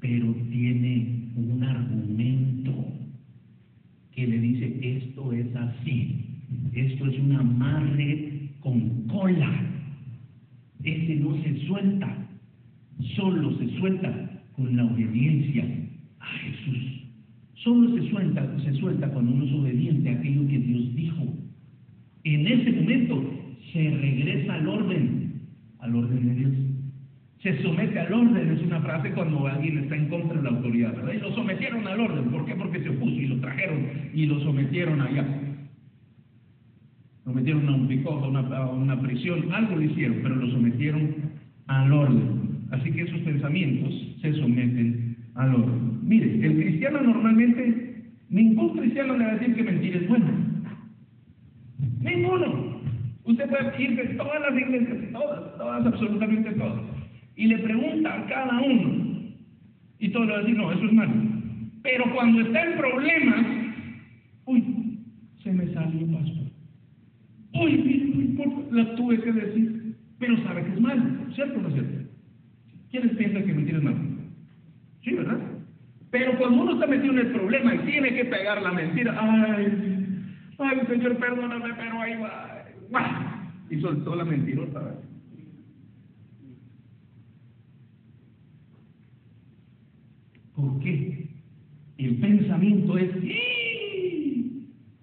pero tiene un argumento que le dice, esto es así, esto es un amarre con cola, ese no se suelta, solo se suelta con la obediencia a Jesús. Solo se suelta, se suelta cuando uno es obediente a aquello que Dios dijo. En ese momento se regresa al orden, al orden de Dios. Se somete al orden, es una frase cuando alguien está en contra de la autoridad, ¿verdad? Y lo sometieron al orden. ¿Por qué? Porque se opuso y lo trajeron y lo sometieron allá. Lo metieron a un picote, a una, prisión, algo lo hicieron, pero lo sometieron al orden. Así que esos pensamientos se someten al orden. Mire, el cristiano normalmente, ningún cristiano le va a decir que mentir es bueno. Ninguno. Usted puede ir de todas las iglesias, todas, todas, absolutamente todas, y le pregunta a cada uno, y todos le van a decir, no, eso es malo. Pero cuando está en problemas, uy, se me salió, pastor. Uy, no importa, la tuve que decir, pero sabe que es malo, ¿cierto o no es cierto? ¿Quiénes piensan que mentir es malo? Sí, ¿verdad? Pero cuando uno está metido en el problema y tiene que pegar la mentira, ay, ay, Señor, perdóname, pero ahí va, ¡guau! y soltó la mentirota. ¿verdad? ¿Por qué? El pensamiento es.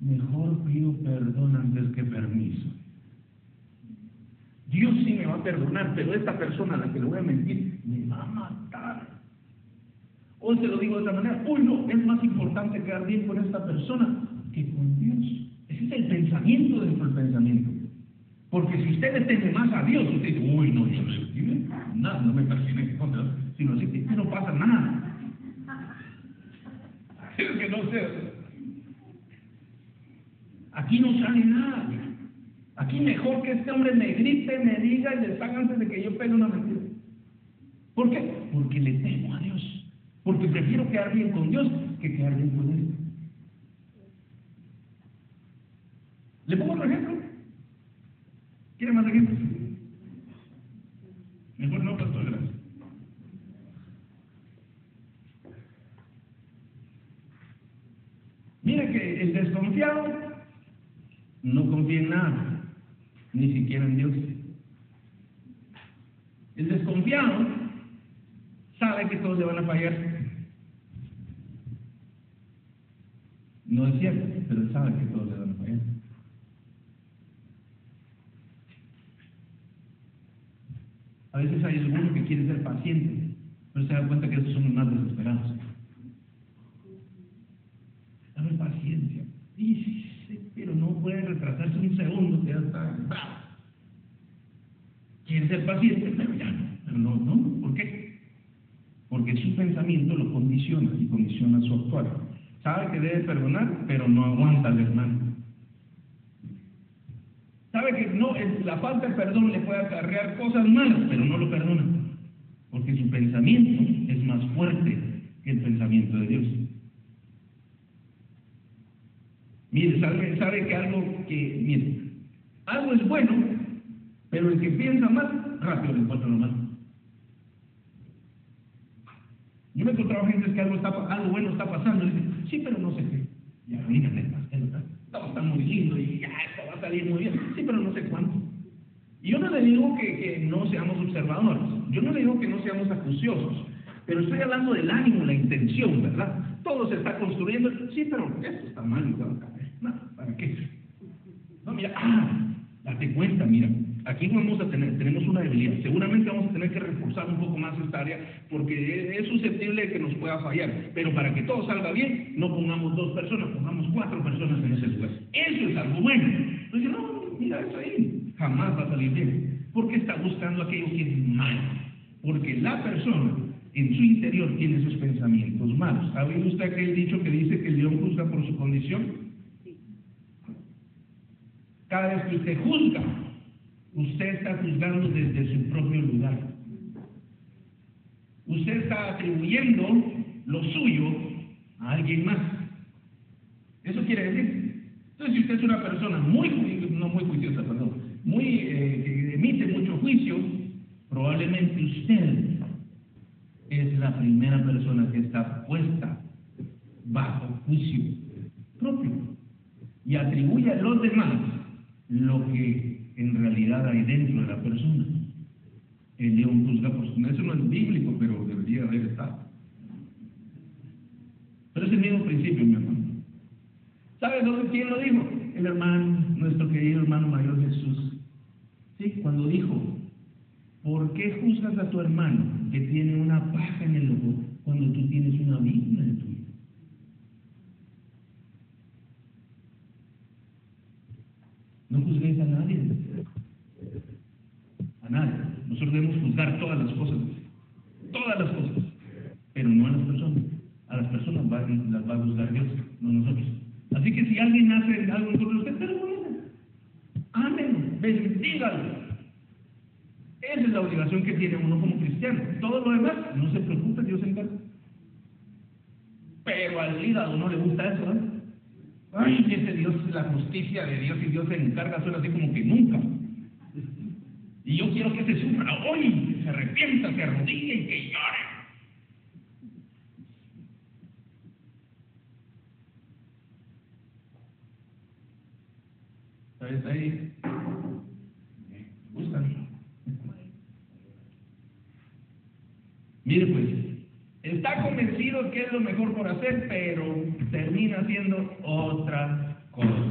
Mejor pido perdón antes que permiso. Dios sí me va a perdonar, pero esta persona a la que le voy a mentir me va a matar. O se lo digo de otra manera, uy no, es más importante quedar bien con esta persona que con Dios. Ese es el pensamiento dentro del pensamiento. Porque si usted le teme más a Dios, usted dice, uy no, yo no, nada, no me persigue sino así que no pasa nada. Es que no sé. Aquí no sale nada. Aquí mejor que este hombre me grite, me diga y le salga antes de que yo pegue una mentira. ¿Por qué? Porque le temo a Dios. Porque prefiero quedar bien con Dios que quedar bien con Él. ¿Le pongo otro ejemplo? ¿Quiere más ejemplos? Mejor no, pastor, gracias. Mire que el desconfiado no confía en nada, ni siquiera en Dios. El desconfiado sabe que todos le van a fallar. No es cierto, pero sabe que todos le van a fallar. A veces hay alguno que quiere ser paciente, pero se da cuenta que esos son los más desesperados. Dame paciencia. Y sí, sí, pero no puede retrasarse un segundo, que ya está bravo. Quiere ser paciente, pero ya no. Pero no, no, ¿por qué? Porque su pensamiento lo condiciona y condiciona su actuar. Sabe que debe perdonar, pero no aguanta al hermano. sabe que no, el- la falta de perdón le puede acarrear cosas malas, pero no lo perdona, porque su pensamiento es más fuerte que el pensamiento de Dios. Mire, sabe, sabe que algo que, mire, algo es bueno, pero el que piensa mal, rápido le encuentra lo malo. Yo me he encontrado gente que algo, está, algo bueno está pasando y dicen, sí, pero no sé qué. Ya, mírame el pastel, ¿verdad? todo está muy lindo y ya, esto va a salir muy bien. Sí, pero no sé cuánto. Y yo no le digo que, que no seamos observadores, yo no le digo que no seamos acuciosos, pero estoy hablando del ánimo, la intención, ¿verdad? Todo se está construyendo, sí, pero esto está mal. No, ¿para qué? No, mira, ah, date cuenta, mira, aquí vamos a tener, tenemos una debilidad. Seguramente vamos a tener que reforzar un poco más esta área porque es susceptible de que nos pueda fallar. Pero para que todo salga bien, no pongamos dos personas, pongamos cuatro personas en ese lugar. Eso es algo bueno. Entonces, no, mira eso ahí, jamás va a salir bien. Porque está buscando aquello que es malo. Porque la persona en su interior tiene esos pensamientos malos. ¿Ha oído usted aquel dicho que dice que el león juzga por su condición? Cada vez que usted juzga, usted está juzgando desde su propio lugar. Usted está atribuyendo lo suyo a alguien más. Eso quiere decir. Entonces, si usted es una persona muy, no muy juiciosa, perdón, muy, eh, que emite mucho juicio, probablemente usted es la primera persona que está puesta bajo juicio propio y atribuye a los demás lo que en realidad hay dentro de la persona. El león juzga por su... Eso no es bíblico, pero debería haber estado. Pero es el mismo principio, mi hermano. ¿Sabes dónde, quién lo dijo? El hermano, nuestro querido hermano mayor Jesús. Sí, cuando dijo, ¿por qué juzgas a tu hermano que tiene una paja en el ojo cuando tú tienes una viga en tu ojo? No juzguéis a nadie. A nadie. Nosotros debemos juzgar todas las cosas. Todas las cosas. Pero no a las personas. A las personas las va a juzgar Dios, no nosotros. Así que si alguien hace algo en contra de usted, perdónelo. Ámenlo, bendígalo. Esa es la obligación que tiene uno como cristiano. Todo lo demás, no se preocupe, Dios se encarga. Pero al hígado no le gusta eso, ¿eh? Ay, ese Dios, la justicia de Dios y Dios se encarga, suena así como que nunca. Y yo quiero que se sufra hoy, que se arrepienta, se arrodille y que llore. ¿Sabes ahí? Me gustan. Mire pues, está convencido que es lo mejor por hacer, pero termina haciendo otra cosa.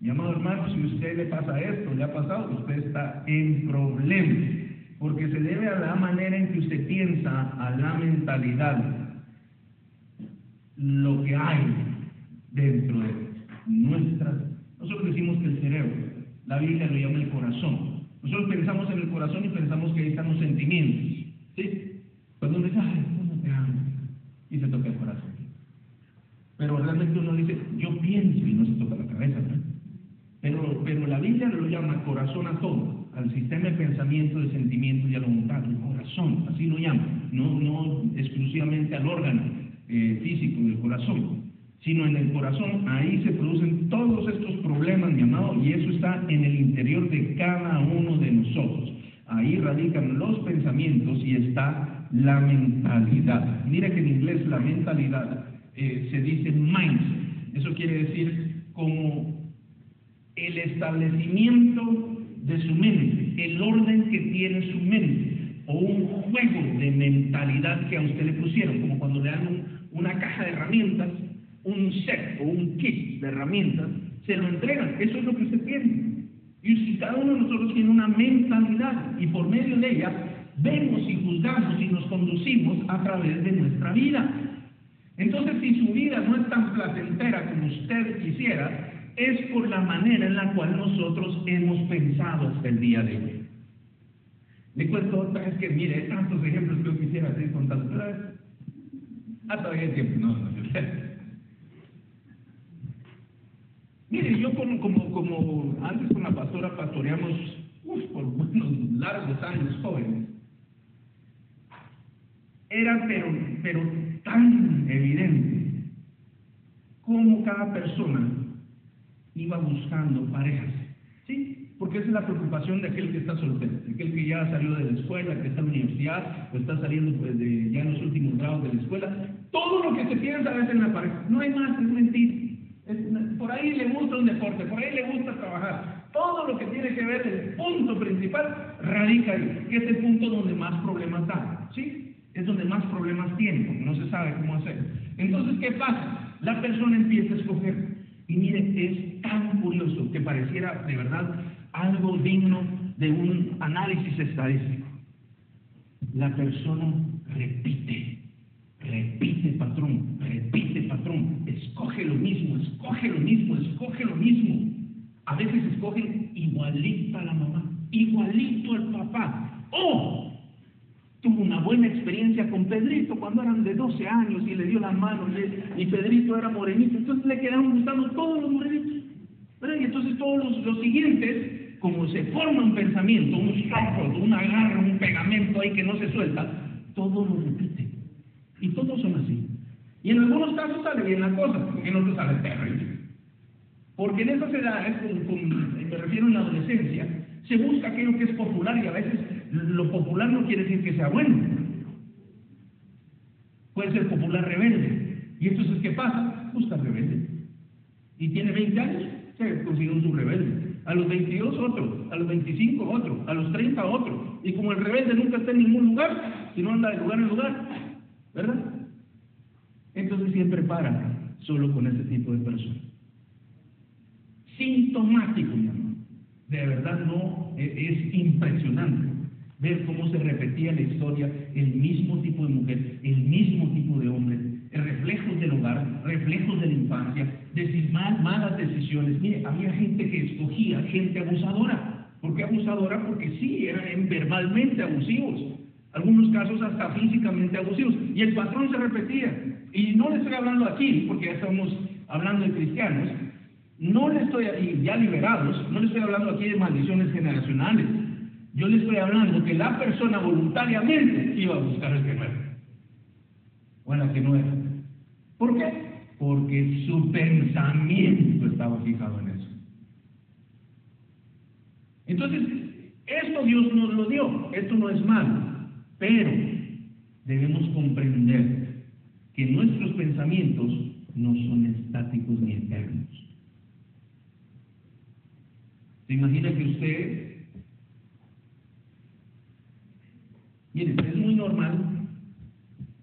Mi amado hermano, si a usted le pasa esto, le ha pasado, usted está en problemas, porque se debe a la manera en que usted piensa, a la mentalidad, lo que hay dentro de nuestras. Nosotros decimos que el cerebro, la Biblia lo llama el corazón. Nosotros pensamos en el corazón y pensamos que ahí están los sentimientos. ¿Sí? Cuando uno dice, ay. Y se toca el corazón. Pero realmente uno dice, yo pienso y no se toca la cabeza, ¿no? Pero, pero la Biblia lo llama corazón a todo, al sistema de pensamiento, de sentimiento y a la voluntad, el corazón, así lo llama, no, no exclusivamente al órgano eh, físico del corazón, sino en el corazón, ahí se producen todos estos problemas, mi amado, y eso está en el interior de cada uno de nosotros. Ahí radican los pensamientos y está la mentalidad. Mira que en inglés la mentalidad eh, se dice mindset. Eso quiere decir como el establecimiento de su mente, el orden que tiene su mente, o un juego de mentalidad que a usted le pusieron, como cuando le dan un- una caja de herramientas, un set o un kit de herramientas, se lo entregan, eso es lo que usted tiene. Y cada uno de nosotros tiene una mentalidad y por medio de ella vemos y juzgamos y nos conducimos a través de nuestra vida. Entonces, si su vida no es tan placentera como usted quisiera, es por la manera en la cual nosotros hemos pensado hasta el día de hoy. Le cuento otra vez que, mire, tantos ejemplos que yo quisiera seguir contando, pero ah, todavía hay tiempo, no, no. Mire, yo como, como, como antes con la pastora pastoreamos uf, por buenos largos años jóvenes, era pero, pero tan evidente cómo cada persona iba buscando parejas, ¿sí? Porque esa es la preocupación de aquel que está soltero, de aquel que ya salió de la escuela, que está en la universidad, o está saliendo pues, de, ya en los últimos grados de la escuela. Todo lo que se piensa es en la pareja. No hay más, es mentira. Es- por ahí le gusta un deporte, por ahí le gusta trabajar. Todo lo que tiene que ver, el punto principal, radica ahí, que es el punto donde más problemas da, ¿sí? Es donde más problemas tiene, porque no se sabe cómo hacer. Entonces, ¿qué pasa? La persona empieza a escoger. Y mire, es tan curioso que pareciera de verdad algo digno de un análisis estadístico. La persona repite, repite patrón, repite patrón, escoge lo mismo, escoge lo mismo, escoge lo mismo. A veces escogen igualito a la mamá, igualito al papá. ¡Oh! Tuvo una buena experiencia con Pedrito cuando eran de 12 años y le dio la mano y Pedrito era morenito, entonces le quedaron gustando todos los morenitos. ¿verdad? Y entonces todos los, los siguientes, como se forma un pensamiento, un software, un agarre, un pegamento ahí que no se suelta, todos lo repiten. Y todos son así. Y en algunos casos sale bien la cosa, en otros sale terrible. Porque en esas edades, con- con- me refiero en la adolescencia, se busca aquello que es popular y a veces lo popular no quiere decir que sea bueno. Puede ser popular rebelde. Y entonces, ¿qué pasa? Busca rebelde. Y tiene 20 años, se consigue un subrebelde. A los 22 otro, a los 25 otro, a los 30 otro. Y como el rebelde nunca está en ningún lugar, sino anda de lugar en lugar, ¿verdad? Entonces siempre para solo con ese tipo de personas sintomático, mi hermano. De verdad no, e- es impresionante ver cómo se repetía la historia, el mismo tipo de mujer, el mismo tipo de hombre, reflejos del hogar, reflejos de la infancia, decir mal, malas decisiones. Mire, había gente que escogía gente abusadora. ¿Por qué abusadora? Porque sí, eran verbalmente abusivos. Algunos casos hasta físicamente abusivos. Y el patrón se repetía. Y no le estoy hablando aquí, porque ya estamos hablando de cristianos, no le estoy, y ya liberados, no le estoy hablando aquí de maldiciones generacionales. Yo le estoy hablando que la persona voluntariamente iba a buscar el que no era. O que no era. ¿Por qué? Porque su pensamiento estaba fijado en eso. Entonces, esto Dios nos lo dio, esto no es malo, pero debemos comprender que nuestros pensamientos no son estáticos ni eternos. ¿Se imagina que usted... Miren, es muy normal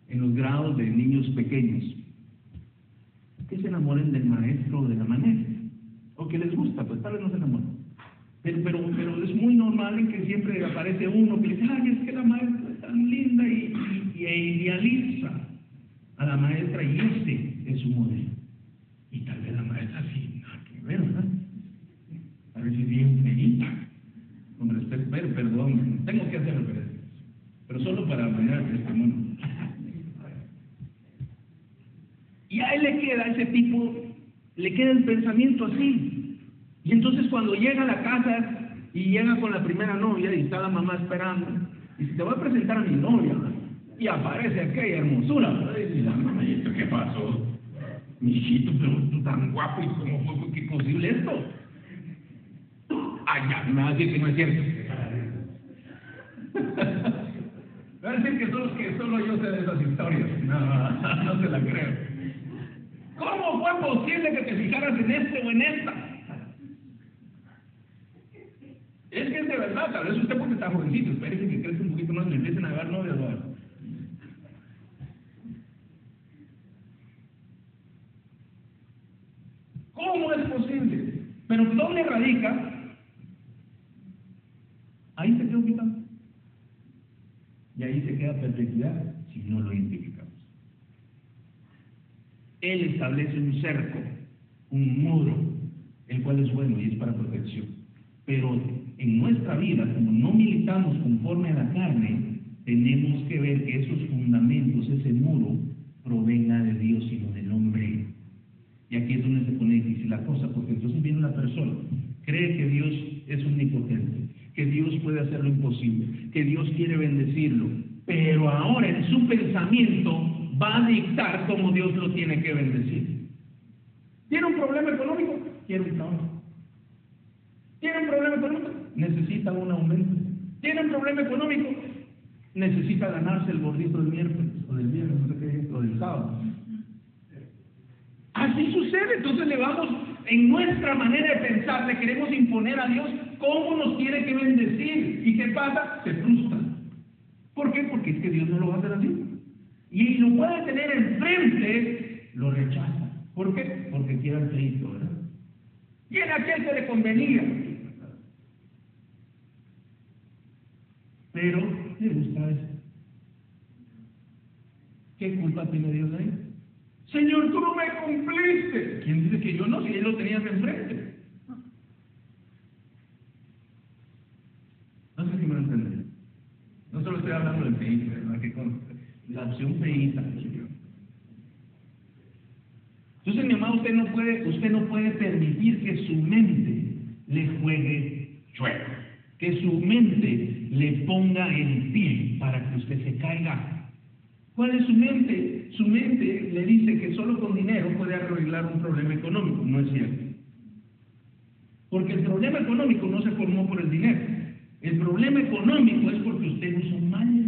en los grados de niños pequeños que se enamoren del maestro o de la maestra, o que les gusta, pues tal vez no se enamoren. Pero, es muy normal en que siempre aparece uno que dice, ay, es que la maestra es tan linda y, y- e idealiza a la maestra y ese es su modelo. Y tal vez la maestra sí, nada que ver, ¿verdad? A ver si es bien feita. Con respeto, pero perdón, tengo que hacer referencias. Solo para mañana el testimonio. Y a él le queda ese tipo, le queda el pensamiento así. Y entonces cuando llega a la casa y llega con la primera novia y está la mamá esperando, y dice, te voy a presentar a mi novia. Y aparece aquella hermosura. Y la mamá dice, ¿qué pasó? Mijito, pero tú tan guapo y cómo fue que posible esto. Ay, me va no es cierto. Va a decir que solo, yo sé de esas historias. No, no se la creo. ¿Cómo fue posible que te fijaras en este o en esta? Es que es de verdad, tal vez usted porque está jovencito, espérese que crezca un poquito más y empiecen a dar novias o algo. ¿Cómo es posible? Pero ¿dónde radica? Ahí se queda ubicado. Y ahí se queda perpetuidad si no lo identificamos. Él establece un cerco, un muro, el cual es bueno y es para protección. Pero en nuestra vida, como no militamos conforme a la carne, tenemos que ver que esos fundamentos, ese muro, provenga de Dios y no del hombre. Y aquí es donde se pone difícil la cosa, porque entonces la persona cree que Dios es omnipotente, que Dios puede hacer lo imposible, que Dios quiere bendecirlo, pero ahora en su pensamiento va a dictar cómo Dios lo tiene que bendecir. ¿Tiene un problema económico? Quiere un trabajo. ¿Tiene un problema económico? Necesita un aumento. ¿Tiene un problema económico? Necesita ganarse el gordito del miércoles o del viernes, no sé qué, o del sábado. Así sucede, entonces le vamos, en nuestra manera de pensar, le queremos imponer a Dios cómo nos tiene que bendecir. ¿Y qué pasa? Se frustra. ¿Por qué? Porque es que Dios no lo va a hacer así. Y lo puede tener enfrente, lo rechaza. ¿Por qué? Porque quiere el crédito, ¿verdad? Y en aquel se le convenía. Pero le gusta eso. ¿Qué culpa tiene Dios ahí? Señor, tú no me cumpliste. ¿Quién dice que yo no? Si él lo tenías enfrente. No sé si me lo entendí. No solo estoy hablando del PI. Que con la opción PI Entonces, mi amado, usted no puede, usted no puede permitir que su mente le juegue chueco, que su mente le ponga el pie para que usted se caiga ¿Cuál es su mente? Su mente le dice que solo con dinero puede arreglar un problema económico. No es cierto. Porque el problema económico no se formó por el dinero. El problema económico es porque usted usó mal.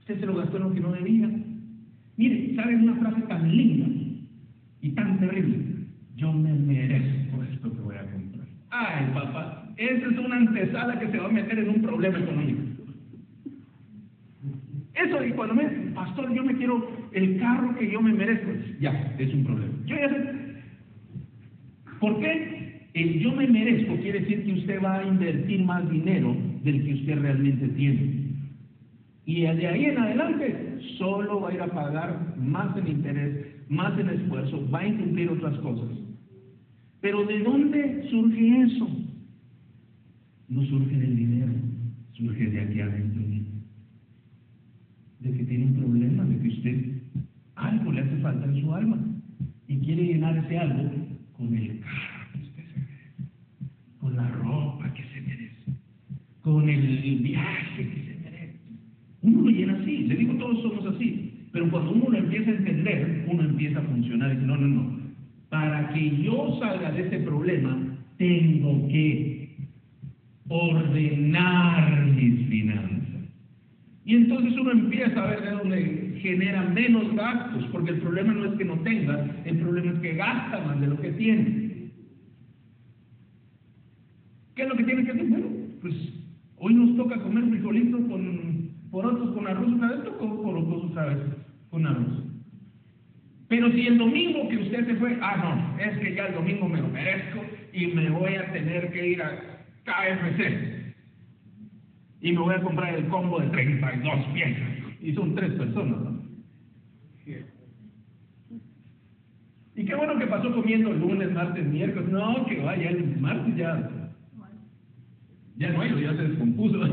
Usted se lo gastó en lo que no debía. Mire, ¿saben una frase tan linda y tan terrible? Yo me merezco esto que voy a comprar. Ay, papá, esa es una antesala que se va a meter en un problema económico. Eso, y cuando me pastor, yo me quiero el carro que yo me merezco, ya, es un problema. Yo ya. ¿Por qué? El yo me merezco quiere decir que usted va a invertir más dinero del que usted realmente tiene. Y de ahí en adelante solo va a ir a pagar más en interés, más en esfuerzo, va a incumplir otras cosas. Pero ¿de dónde surge eso? No surge del dinero, surge de aquí adentro de que tiene un problema, de que usted algo le hace falta en su alma y quiere llenar ese algo con el carro que usted se merece, con la ropa que se merece, con el viaje que se merece. Uno lo llena así, le digo, todos somos así, pero cuando uno lo empieza a entender, uno empieza a funcionar y dice, no, no, no, para que yo salga de este problema, tengo que ordenar mis finanzas. Y entonces uno empieza a ver de dónde genera menos gastos, porque el problema no es que no tenga, el problema es que gasta más de lo que tiene. ¿Qué es lo que tiene que hacer? Bueno, pues hoy nos toca comer frijolitos con porotos con arroz una vez, tocó porotos otra vez con arroz. Pero si el domingo que usted se fue, ah, no, es que ya el domingo me lo merezco y me voy a tener que ir a KFC y me voy a comprar el combo de 32 piezas. Y son tres personas, ¿no? Y qué bueno que pasó comiendo lunes, martes, miércoles. No, que vaya, el martes ya. Ya no hay, ya se descompuso.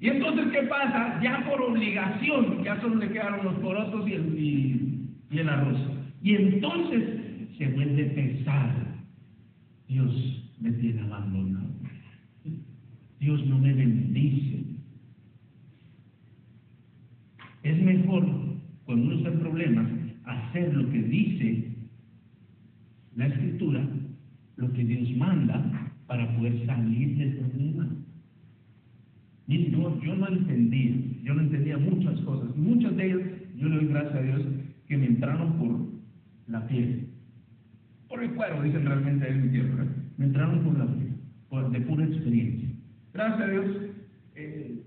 y entonces, ¿qué pasa? Ya por obligación, ya solo le quedaron los porotos y el, y, el arroz. Y entonces se vuelve pesado. Dios me tiene abandonado. Dios no me bendice. Es mejor, cuando uno está en problemas, hacer lo que dice la Escritura, lo que Dios manda, para poder salir del problema. Y yo, yo no entendía, yo no entendía muchas cosas. Muchas de ellas, yo le doy gracias a Dios que me entraron por la piel. Por el cuero, dicen realmente en mi tierra. Me entraron por la piel, por, de pura experiencia. Gracias a Dios, eh,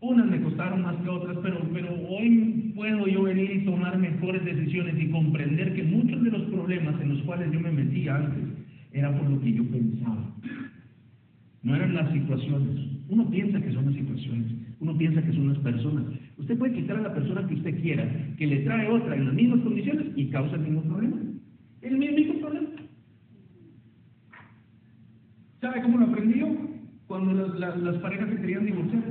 unas me costaron más que otras, pero, pero hoy puedo yo venir y tomar mejores decisiones y comprender que muchos de los problemas en los cuales yo me metía antes era por lo que yo pensaba. No eran las situaciones. Uno piensa que son las situaciones, uno piensa que son las personas. Usted puede quitar a la persona que usted quiera, que le trae otra en las mismas condiciones y causa el mismo problema. El mismo problema. ¿Sabe cómo lo aprendió? cuando las, las, parejas se querían divorciar.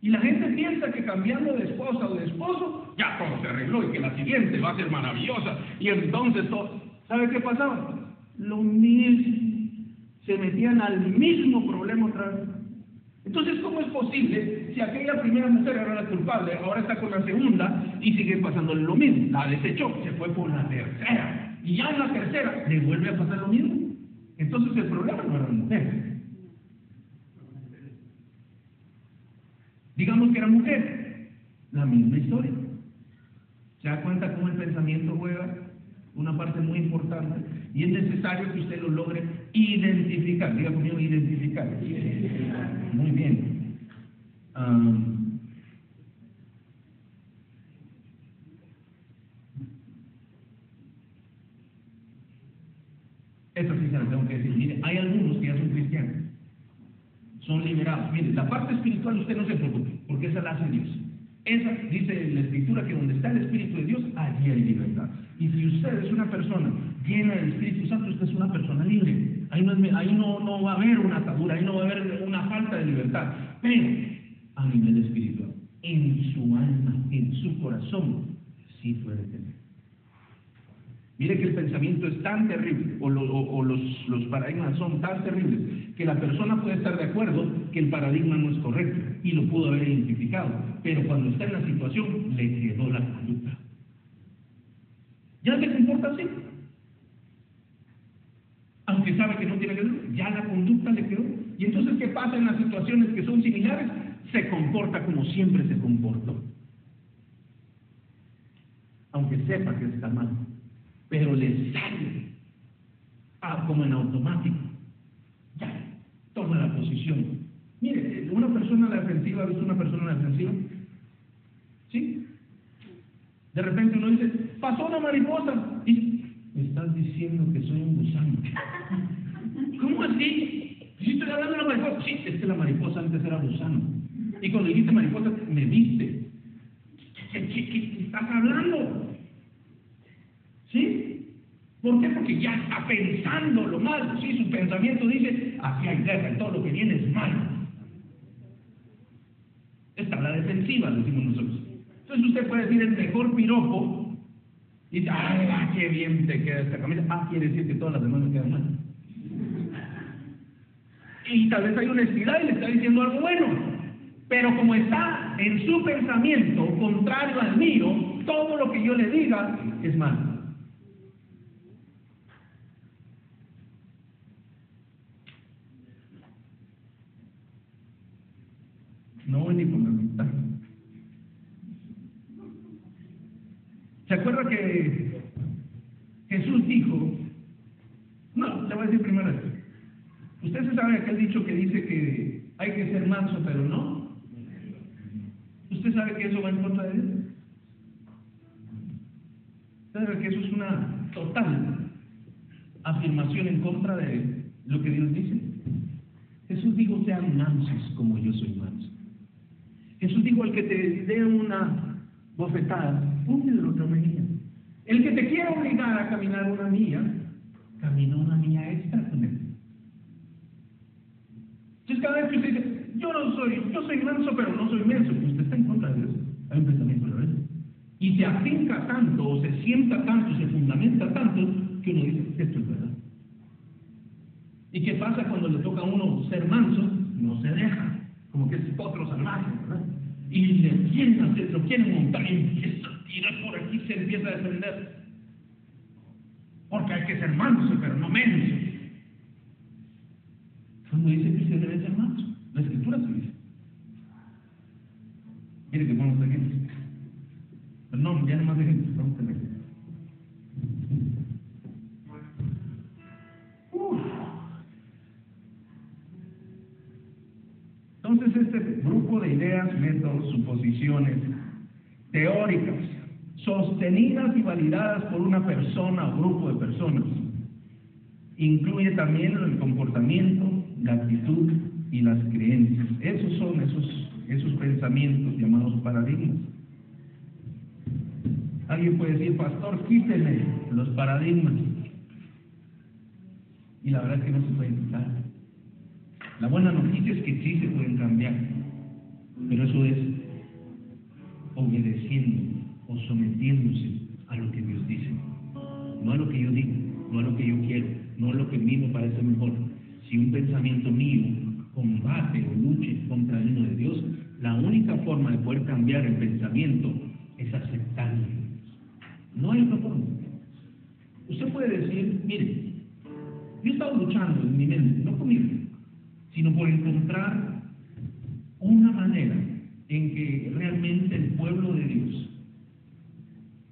Y la gente piensa que cambiando de esposa o de esposo, ya todo se arregló y que la siguiente va a ser maravillosa. Y entonces todo. ¿Sabe qué pasaba? Lo mismo. Se metían al mismo problema otra vez. Entonces, ¿cómo es posible si aquella primera mujer era la culpable, ahora está con la segunda y sigue pasándole lo mismo? La desechó, se fue por la tercera. Y ya en la tercera le vuelve a pasar lo mismo. Entonces el problema no era la mujer. Digamos que era mujer, la misma historia. ¿Se da cuenta cómo el pensamiento juega una parte muy importante? Y es necesario que usted lo logre identificar. Diga conmigo, identificar. Muy bien. Um, Esto sí se lo tengo que decir. Mire, hay algunos que ya son cristianos. Son liberados. Mire, la parte espiritual usted no se preocupe, porque esa la hace Dios. Esa dice la escritura que donde está el Espíritu de Dios, allí hay libertad. Y si usted es una persona llena del Espíritu Santo, usted es una persona libre. Ahí no, es, ahí no, va a haber una atadura, ahí no va a haber una falta de libertad. Pero a nivel espiritual, en su alma, en su corazón, sí puede tener. Mire que el pensamiento es tan terrible, o, lo, o, o los, los, paradigmas son tan terribles, que la persona puede estar de acuerdo que el paradigma no es correcto y lo pudo haber identificado, pero cuando está en la situación le quedó la conducta. Ya se comporta así. Aunque sabe que no tiene que ver, ya la conducta le quedó. Y entonces, ¿qué pasa en las situaciones que son similares? Se comporta como siempre se comportó. Aunque sepa que está mal pero le sale ah, como en automático. Ya, toma la posición. Mire, una persona a la defensiva, ¿ha visto una persona a la defensiva? ¿Sí? De repente uno dice, pasó una mariposa. Y me estás diciendo que soy un gusano. ¿Cómo así? Si estoy hablando de la mariposa. Sí, es que la mariposa antes era gusano. Y cuando dijiste mariposa, me viste. ¿Qué, qué, estás hablando? ¿Sí? ¿Por qué? Porque ya está pensando lo malo. ¿sí? Su pensamiento dice, aquí hay guerra, todo lo que viene es malo. Esta es la defensiva, decimos nosotros. Entonces usted puede decir el mejor piropo y dice, ¡ay, qué bien te queda esta camisa! Ah, quiere decir que todas las demás me quedan mal. Y tal vez hay honestidad y le está diciendo algo bueno. Pero como está en su pensamiento contrario al mío, todo lo que yo le diga es malo. No voy ni mitad. ¿Se acuerda que Jesús dijo? No, le voy a decir primero esto. Usted se sabe aquel dicho que dice que hay que ser manso, pero no. ¿Usted sabe que eso va en contra de Dios? ¿Usted sabe que eso es una total afirmación en contra de lo que Dios dice? Jesús dijo, sean mansos como yo soy manso. Jesús dijo, el que te dé una bofetada, de otra mejilla. El que te quiera obligar a caminar una milla, camina una milla extra con él. Entonces cada vez que usted dice, yo no soy, yo soy manso, pero no soy menso, pues usted está en contra de Dios. Hay un pensamiento de eso. Y se afinca tanto, o se sienta tanto, se fundamenta tanto, que uno dice, esto es verdad. ¿Y qué pasa cuando le toca a uno ser manso? No se deja como que es otro salvaje, ¿verdad? Y le quieren hacer, lo quieren montar y empieza a tirar por aquí, se empieza a defender. Porque hay que ser manso, pero no menso. Cuando dice que usted debe ser manso, la escritura se dice. Mire que ponemos ejemplos. Perdón, ya no más ejemplos, vamos a tener. Entonces este grupo de ideas, métodos, suposiciones teóricas, sostenidas y validadas por una persona o grupo de personas, incluye también el comportamiento, la actitud y las creencias. Esos son esos, esos pensamientos llamados paradigmas. Alguien puede decir, pastor, quítele los paradigmas. Y la verdad es que no se pueden quitar. La buena noticia es que sí se pueden cambiar. Pero eso es obedeciendo o sometiéndose a lo que Dios dice. No a lo que yo digo, no a lo que yo quiero, no a lo que a mí me parece mejor. Si un pensamiento mío combate o luche contra el uno de Dios, la única forma de poder cambiar el pensamiento es aceptarlo. No hay otra forma. Usted puede decir, mire, yo he estado luchando en mi mente, no conmigo, sino por encontrar una manera en que realmente el pueblo de Dios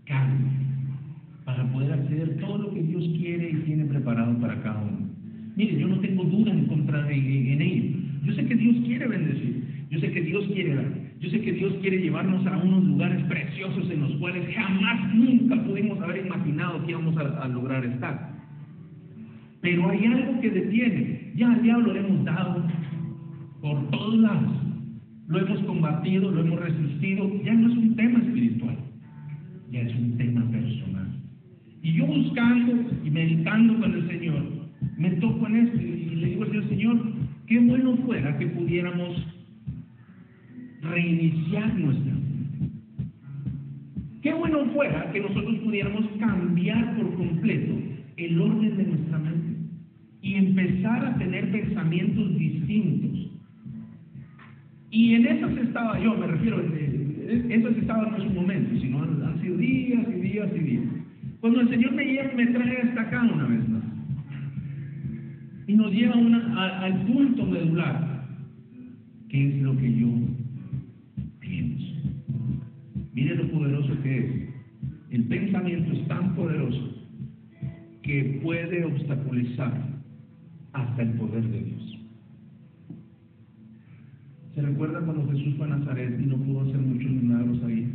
cambie para poder hacer todo lo que Dios quiere y tiene preparado para cada uno. Mire, yo no tengo duda en contra de en ello. Yo sé que Dios quiere bendecir, yo sé que Dios quiere dar, yo sé que Dios quiere llevarnos a unos lugares preciosos en los cuales jamás, nunca pudimos haber imaginado que íbamos a, a lograr estar. Pero hay algo que detiene. Ya al diablo le hemos dado por todos lados. Lo hemos combatido, lo hemos resistido. Ya no es un tema espiritual, ya es un tema personal. Y yo buscando y meditando con el Señor, me toco en esto y le digo al Señor, Señor, qué bueno fuera que pudiéramos reiniciar nuestra vida. Qué bueno fuera que nosotros pudiéramos cambiar por completo el orden de nuestra mente y empezar a tener pensamientos distintos. Y en esas estaba yo, me refiero, esas estaban no es un momento, sino han, sido días y días y días. Cuando el Señor me, lleva, me trae hasta acá una vez más y nos lleva una, a, al punto medular, que es lo que yo pienso. Mire lo poderoso que es. El pensamiento es tan poderoso que puede obstaculizar hasta el poder de Dios. ¿Se recuerda cuando Jesús fue a Nazaret y no pudo hacer muchos milagros ahí?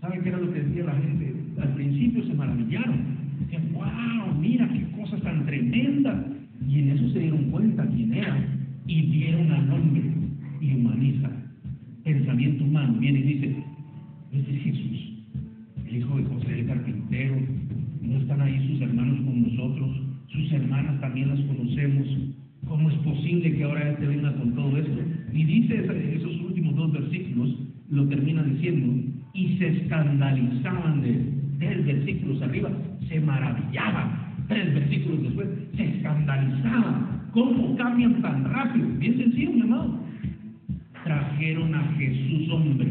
¿Sabe qué era lo que decía la gente? Al principio se maravillaron. Decían, wow, mira qué cosa tan tremenda. Y en eso se dieron cuenta quién era y dieron al nombre y humaniza. Pensamiento humano. Viene y dice, este es Jesús, el hijo de José el carpintero. No están ahí sus hermanos con nosotros sus hermanas también las conocemos. ¿Cómo es posible que ahora este venga con todo esto? Y dice esos últimos dos versículos, lo termina diciendo, y se escandalizaban de. Tres versículos arriba, se maravillaban. Tres versículos después, se escandalizaban. ¿Cómo cambian tan rápido? Bien sencillo, mi amado. Trajeron a Jesús hombre.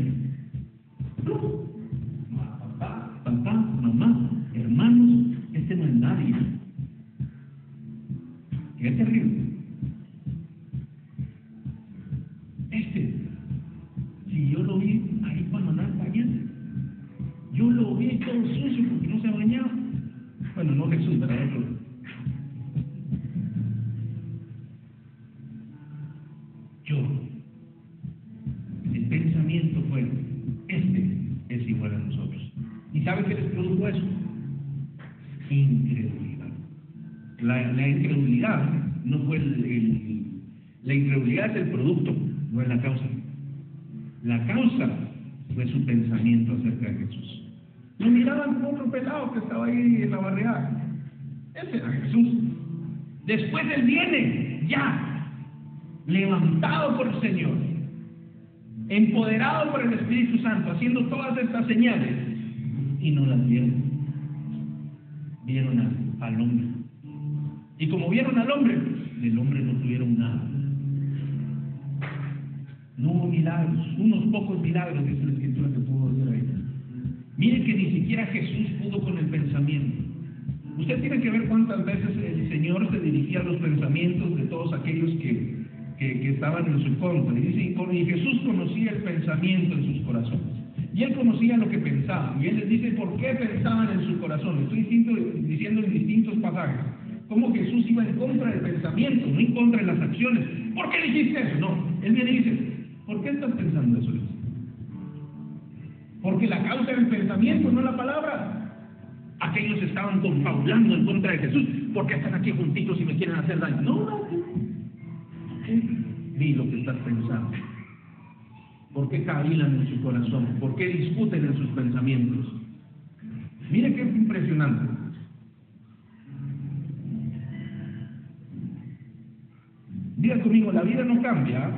La, incredulidad no fue el, la incredulidad es el producto, no es la causa. La causa fue su pensamiento acerca de Jesús. Lo miraban otro pelado que estaba ahí en la barriada. Ese era Jesús. Después él viene, ya, levantado por el Señor, empoderado por el Espíritu Santo, haciendo todas estas señales, y no las vieron. Vieron al hombre. Y como vieron al hombre, del hombre no tuvieron nada. No hubo milagros, unos pocos milagros, dice la escritura que pudo ver ahí. Mire que ni siquiera Jesús pudo con el pensamiento. Usted tiene que ver cuántas veces el Señor se dirigía a los pensamientos de todos aquellos que, que, estaban en su contra. Y dice, y Jesús conocía el pensamiento en sus corazones. Y él conocía lo que pensaban. Y él les dice por qué pensaban en su corazón. Estoy diciendo en distintos pasajes. Cómo Jesús iba en contra del pensamiento, no en contra de las acciones. ¿Por qué dijiste eso? No. Él viene y dice, ¿por qué estás pensando eso? Porque la causa era el pensamiento, no la palabra. Aquellos estaban confabulando en contra de Jesús. ¿Por qué están aquí juntitos y me quieren hacer daño? No, no. Di lo que estás pensando. ¿Por qué cavilan en su corazón? ¿Por qué discuten en sus pensamientos? Mire qué impresionante. Diga conmigo, la vida no cambia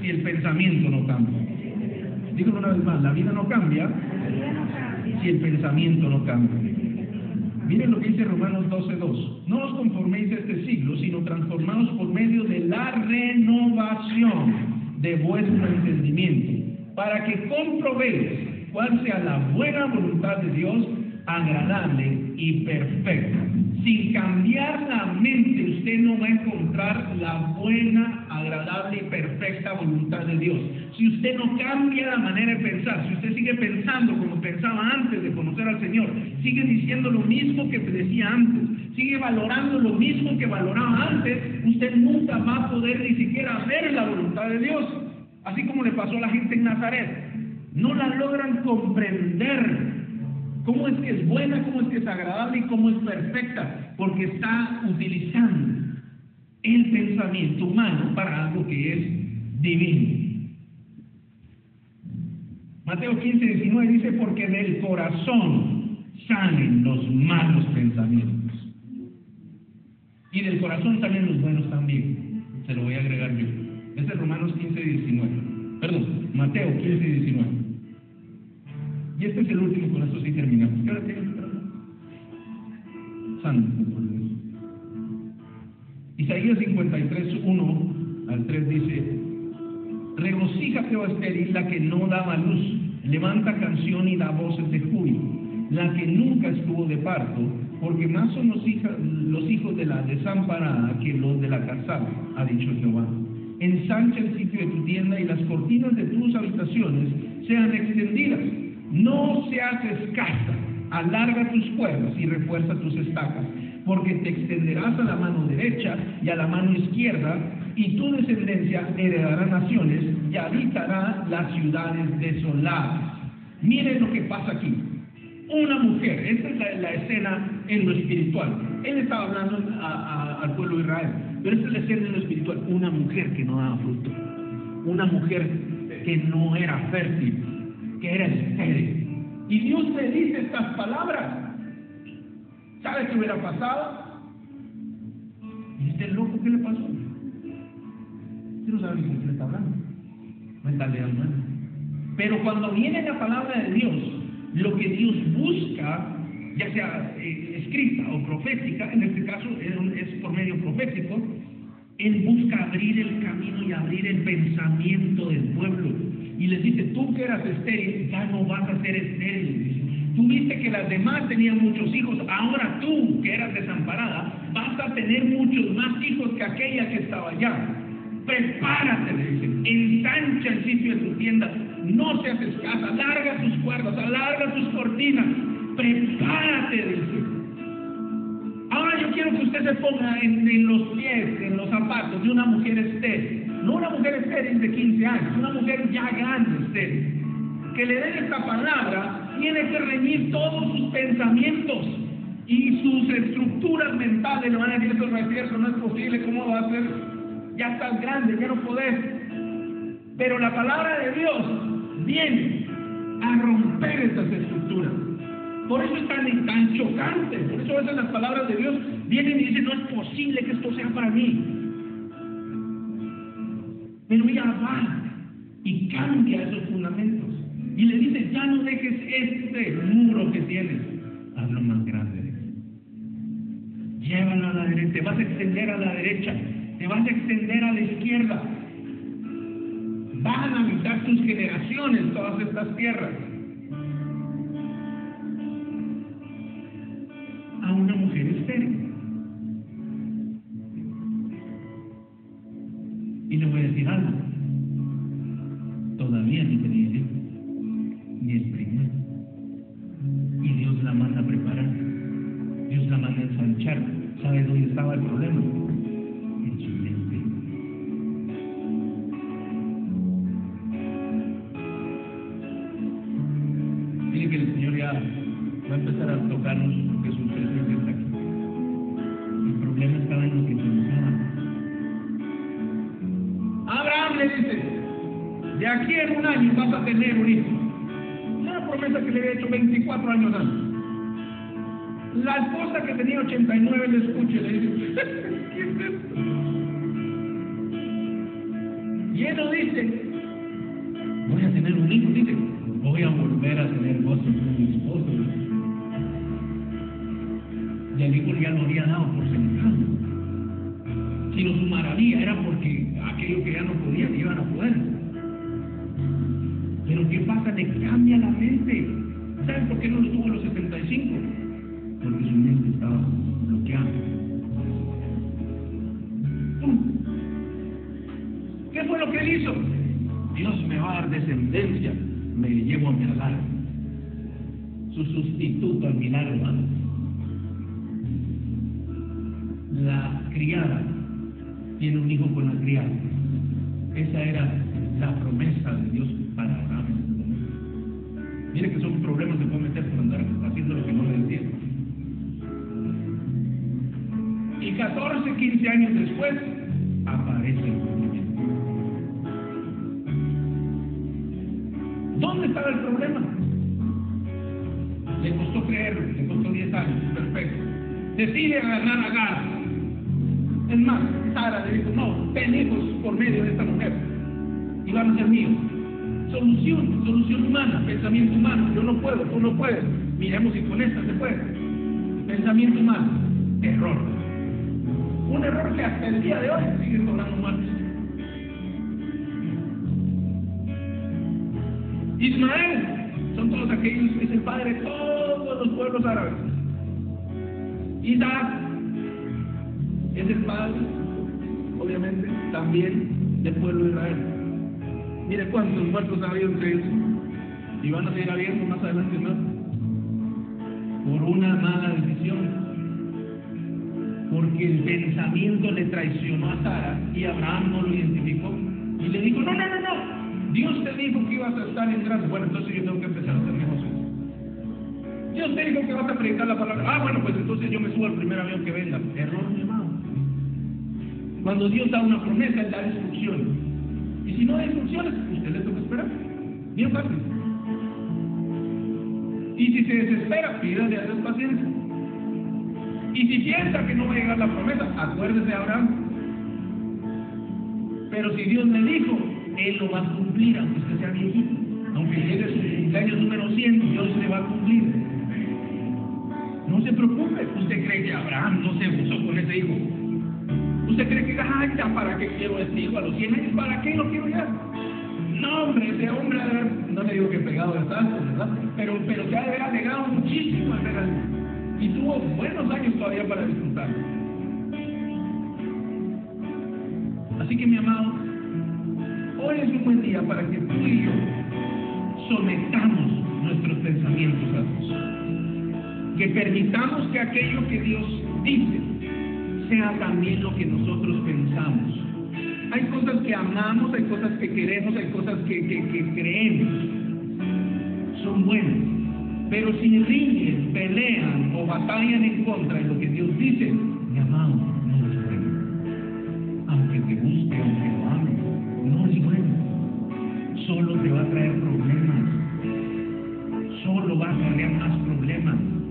si el pensamiento no cambia. Dígalo una vez más, la vida no cambia si el pensamiento no cambia. Miren lo que dice Romanos 12.2. No os conforméis a este siglo, sino transformados por medio de la renovación de vuestro entendimiento, para que comprobéis cuál sea la buena voluntad de Dios, agradable y perfecta. Sin cambiar la mente, usted no va a encontrar la buena, agradable y perfecta voluntad de Dios. Si usted no cambia la manera de pensar, si usted sigue pensando como pensaba antes de conocer al Señor, sigue diciendo lo mismo que decía antes, sigue valorando lo mismo que valoraba antes, usted nunca va a poder ni siquiera ver la voluntad de Dios. Así como le pasó a la gente en Nazaret. No la logran comprender cómo es que es buena, cómo es que es agradable y cómo es perfecta, porque está utilizando el pensamiento humano para algo que es divino. Mateo 15, 19 dice, porque del corazón salen los malos pensamientos. Y del corazón salen los buenos también. Se lo voy a agregar yo. Este es Romanos 15, 19. Perdón, Mateo 15, 19. Y este es el último, con esto sí terminamos. Santo por Dios. Isaías 53, 1 al 3 dice, Regocíjate, oh estéril, la que no daba luz, levanta canción y da voces de júbilo, la que nunca estuvo de parto, porque más son los, hija- los hijos de la desamparada que los de la casada, ha dicho Jehová. Ensancha el sitio de tu tienda y las cortinas de tus habitaciones sean extendidas. No seas escasa, alarga tus cuerdas y refuerza tus estacas, porque te extenderás a la mano derecha y a la mano izquierda, y tu descendencia heredará naciones y habitará las ciudades desoladas. Miren lo que pasa aquí. Una mujer, esta es la, escena en lo espiritual. Él estaba hablando al pueblo de Israel, pero esta es la escena en lo espiritual. Una mujer que no daba fruto, una mujer que no era fértil, que era estéril. Y Dios le dice estas palabras. ¿Sabe qué hubiera pasado? ¿Y este loco qué le pasó? Usted no sabe ni con quién está hablando. Mentalidad humana. Pero cuando viene la palabra de Dios, lo que Dios busca, ya sea eh, escrita o profética, en este caso es por medio profético, Él busca abrir el camino y abrir el pensamiento del pueblo. Y les dice, tú que eras estéril, ya no vas a ser estéril. Tú viste que las demás tenían muchos hijos, ahora tú que eras desamparada, vas a tener muchos más hijos que aquella que estaba allá. Prepárate, le dice, ensancha el sitio de tu tienda, no seas escasa, alarga tus cuerdas, alarga tus cortinas, prepárate, dice. Ahora yo quiero que usted se ponga en, en los pies, en los zapatos de una mujer estéril, no una mujer estéril de 15 años, una mujer ya grande estéril, que le den esta palabra, tiene que reñir todos sus pensamientos y sus estructuras mentales, le van a decir, eso no es cierto, no es posible, ¿cómo va a ser? Ya estás grande, ya no podés. Pero la palabra de Dios viene a romper esas estructuras. Por eso es tan, tan chocante. Por eso a veces las palabras de Dios vienen y dicen, no es posible que esto sea para mí. Pero ella va y cambia esos fundamentos. Y le dice, ya no dejes este muro que tienes, hazlo más grande. Llévalo a la derecha, te vas a extender a la derecha, te vas a extender a la izquierda. Van a habitar tus generaciones todas estas tierras. a una mujer estéril. Agarrar a Agar. Es más, Sara le dijo, no, ten hijos por medio de esta mujer. Y van a ser míos. Solución, solución humana, pensamiento humano. Yo no puedo, tú no puedes. Miremos si con esta se puede. Pensamiento humano, error. Un error que hasta el día de hoy sigue cobrando muertes. Ismael son todos aquellos, es el padre de todos los pueblos árabes. Isaac es el padre, obviamente, también del pueblo de Israel. Mire cuántos muertos ha habido entre. Y van a seguir habiendo más adelante más. Por una mala decisión. Porque el pensamiento le traicionó a Sara y Abraham no lo identificó. Y le dijo, no, no, no, no. Dios te dijo que ibas a estar en gracia. Bueno, entonces yo tengo que empezar a hacer negocios. Dios te dijo que vas a predicar la palabra. Ah, bueno, pues entonces yo me subo al primer avión que venga. Error, mi amado. Cuando Dios da una promesa, Él da instrucciones. Y si no da instrucciones, usted le toca esperar. Bien fácil. Y si se desespera, pídale a Dios paciencia. Y si piensa que no va a llegar la promesa, acuérdese de Abraham. Pero si Dios le dijo, Él lo va a cumplir, aunque usted sea viejito. Aunque llegue su cumpleaños número 100, Dios le va a cumplir. No se preocupe. ¿Usted cree que Abraham no se gozó con ese hijo? ¿Usted cree que, ay, para qué quiero este hijo a los 100 años? ¿Para qué lo quiero ya? No, hombre, ese hombre, no le digo que pegado de tanto, ¿verdad? Pero, pero se ha de alegado muchísimo Y tuvo buenos años todavía para disfrutar. Así que, mi amado, hoy es un buen día para que tú y yo sometamos nuestros pensamientos a Dios. Que permitamos que aquello que Dios dice sea también lo que nosotros pensamos. Hay cosas que amamos, hay cosas que queremos, hay cosas que, creemos. Son buenas. Pero si riñen, pelean o batallan en contra de lo que Dios dice, mi amado, no es bueno. Aunque te guste, aunque lo ames, no es bueno. Solo te va a traer problemas. Solo va a traer más problemas.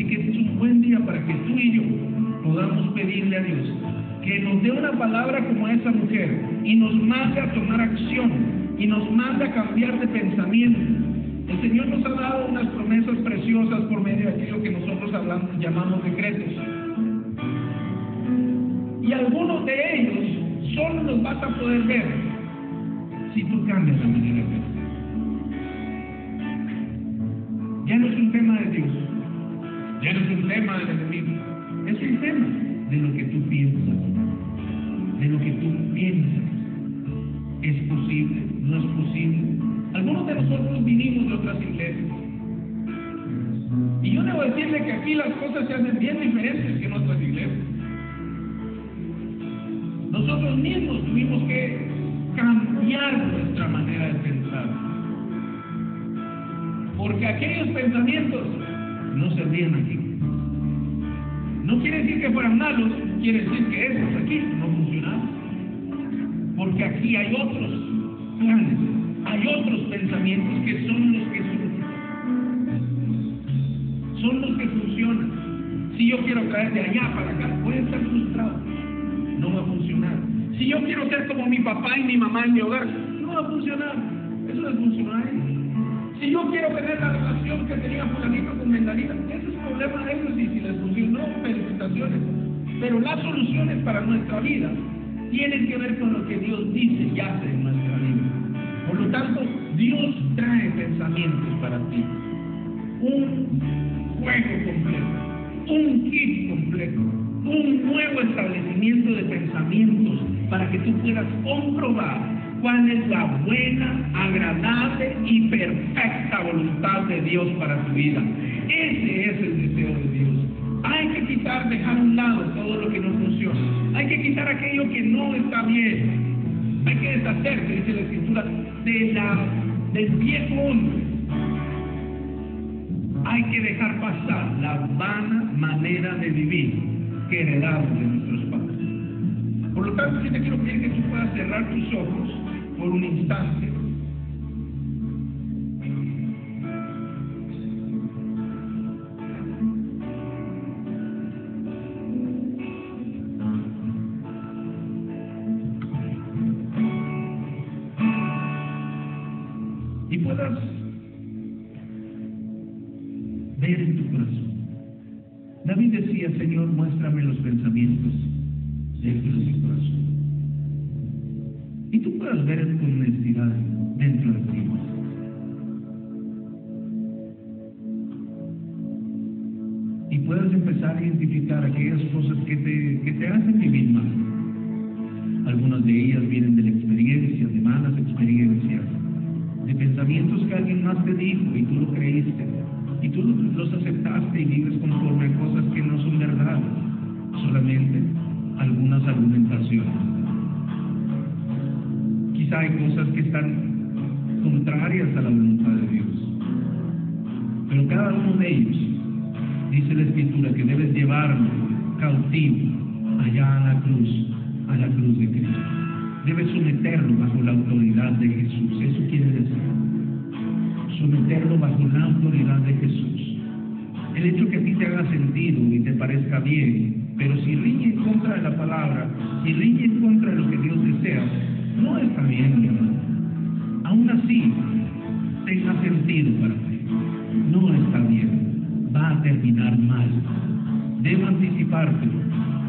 Así que este es un buen día para que tú y yo podamos pedirle a Dios que nos dé una palabra como esa mujer y nos mande a tomar acción y nos mande a cambiar de pensamiento. El Señor nos ha dado unas promesas preciosas por medio de aquello que nosotros llamamos decretos. Y algunos de ellos solo los vas a poder ver si tú cambias la manera de ver. Ya no es un tema de Dios, ya no es un tema del enemigo, es un tema de lo que tú piensas, de lo que tú piensas. ¿Es posible? ¿No es posible? Algunos de nosotros vinimos de otras iglesias. Y yo debo decirle que aquí las cosas se hacen bien diferentes que en otras iglesias. Nosotros mismos tuvimos que cambiar nuestra manera de pensar. Porque aquellos pensamientos no servían aquí. No quiere decir que fueran malos, quiere decir que esos aquí no funcionaban. Porque aquí hay otros planes, hay otros pensamientos que son los que surgen. Son los que funcionan. Si yo quiero traer de allá para acá, puede estar frustrado. No va a funcionar. Si yo quiero ser como mi papá y mi mamá en mi hogar, no va a funcionar. Eso es funcionar. Si yo quiero tener la relación que tenía fulanito con mentalidad, ese es problema de ellos y si les funcionó, felicitaciones. Pero las soluciones para nuestra vida tienen que ver con lo que Dios dice y hace en nuestra vida. Por lo tanto, Dios trae pensamientos para ti. Un juego completo, un kit completo, un nuevo establecimiento de pensamientos para que tú puedas comprobar cuál es la buena, agradable y perfecta voluntad de Dios para tu vida. Ese es el deseo de Dios. Hay que quitar, dejar a un lado todo lo que no funciona. Hay que quitar aquello que no está bien. Hay que deshacerse, dice la escritura, del viejo hombre. Hay que dejar pasar la vana manera de vivir que heredamos de nuestros padres. Por lo tanto, yo te quiero pedir que tú puedas cerrar tus ojos por un instante. Y puedas ver en tu corazón. David decía, Señor, muéstrame los pensamientos de mi corazón. Puedas ver con honestidad dentro de ti. Y puedas empezar a identificar aquellas cosas que te, que te hacen vivir mal. Algunas de ellas vienen de la experiencia, de malas experiencias, de pensamientos que alguien más te dijo y tú lo creíste. Y tú los aceptaste y vives conforme a cosas que no son verdad, solamente algunas argumentaciones. Quizá hay cosas que están contrarias a la voluntad de Dios. Pero cada uno de ellos, dice la Escritura, que debes llevarlo cautivo allá a la cruz, a la cruz de Cristo. Debes someterlo bajo la autoridad de Jesús. Eso quiere decir someterlo bajo la autoridad de Jesús. El hecho que a ti te haga sentido y te parezca bien, pero si riñe en contra de la palabra, si riñe en contra de lo que Dios desea, no está bien, mi hermano. Aún así, tenga sentido para ti. No está bien. Va a terminar mal. Debo anticipártelo.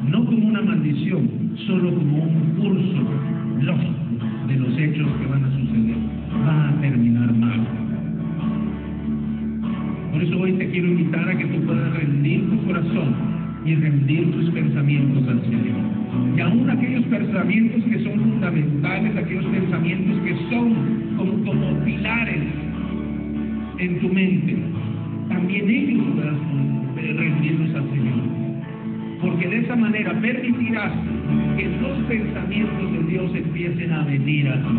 No como una maldición, solo como un curso lógico de los hechos que van a suceder. Va a terminar mal. Por eso hoy te quiero invitar a que tú puedas rendir tu corazón y rendir tus pensamientos al Señor. Y aún aquellos pensamientos que son fundamentales, aquellos pensamientos que son como, pilares en tu mente, también ellos puedas rendirlos al Señor. Porque de esa manera permitirás que los pensamientos de Dios empiecen a venir a ti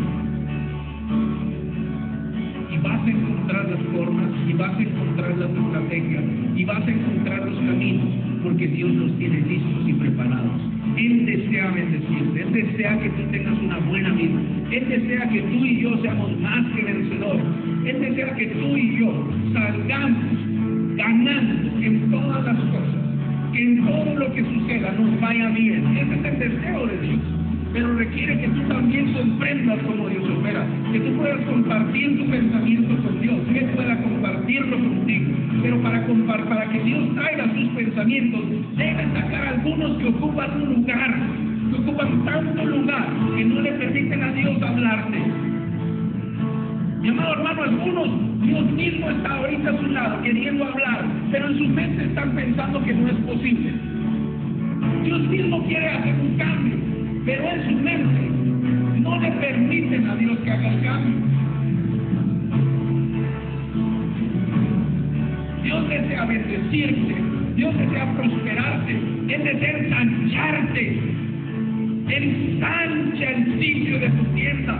y vas a encontrar las formas y vas a encontrar las estrategias y vas a encontrar los caminos porque Dios los tiene listos y preparados. Él desea bendecirte, Él desea que tú tengas una buena vida, Él desea que tú y yo seamos más que vencedores, Él desea que tú y yo salgamos ganando en todas las cosas, que en todo lo que suceda nos vaya bien. Ese es el deseo de Dios pero requiere que tú también comprendas cómo Dios opera, que tú puedas compartir tu pensamiento con Dios, que Él pueda compartirlo contigo. Pero para, para que Dios traiga sus pensamientos, debe sacar algunos que ocupan un lugar, que ocupan tanto lugar que no le permiten a Dios hablarte. Mi amado hermano, algunos, Dios mismo está ahorita a su lado queriendo hablar, pero en su mente están pensando que no es posible. Dios mismo quiere hacer un cambio, pero en su mente no le permiten a Dios que haga el cambio. Dios desea bendecirte, Dios desea prosperarte, Él desea ensancharte. Ensancha el sitio de tu tienda,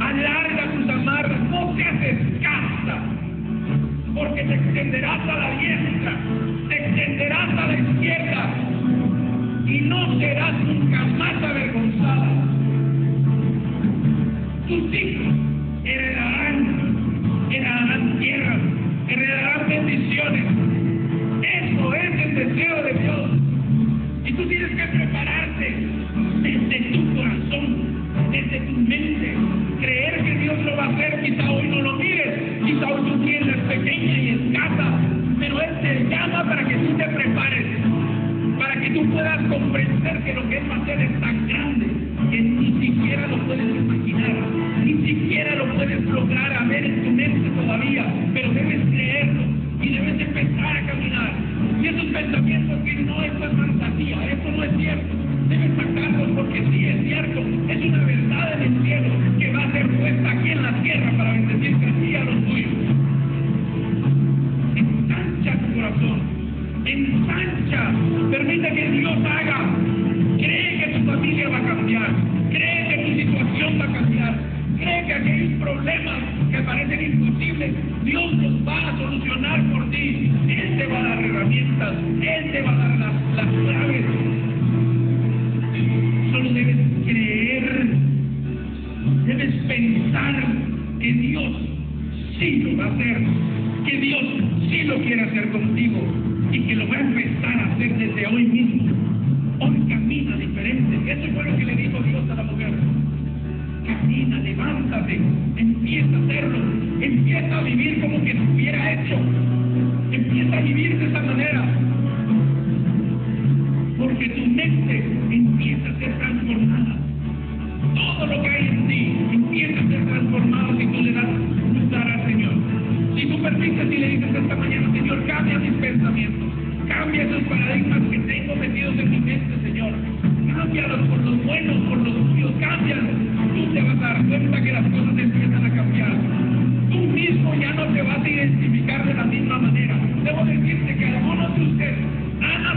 alarga tus amarras, no seas escasa, porque te extenderás a la diestra, te extenderás a la izquierda, y no serás nunca más avergonzada. Tus hijos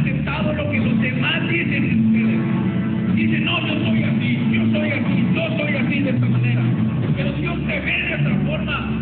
aceptado lo que los demás dicen de ustedes. Dicen, no, yo soy así, yo soy así, yo soy así de esta manera. Pero Dios te ve de esta forma.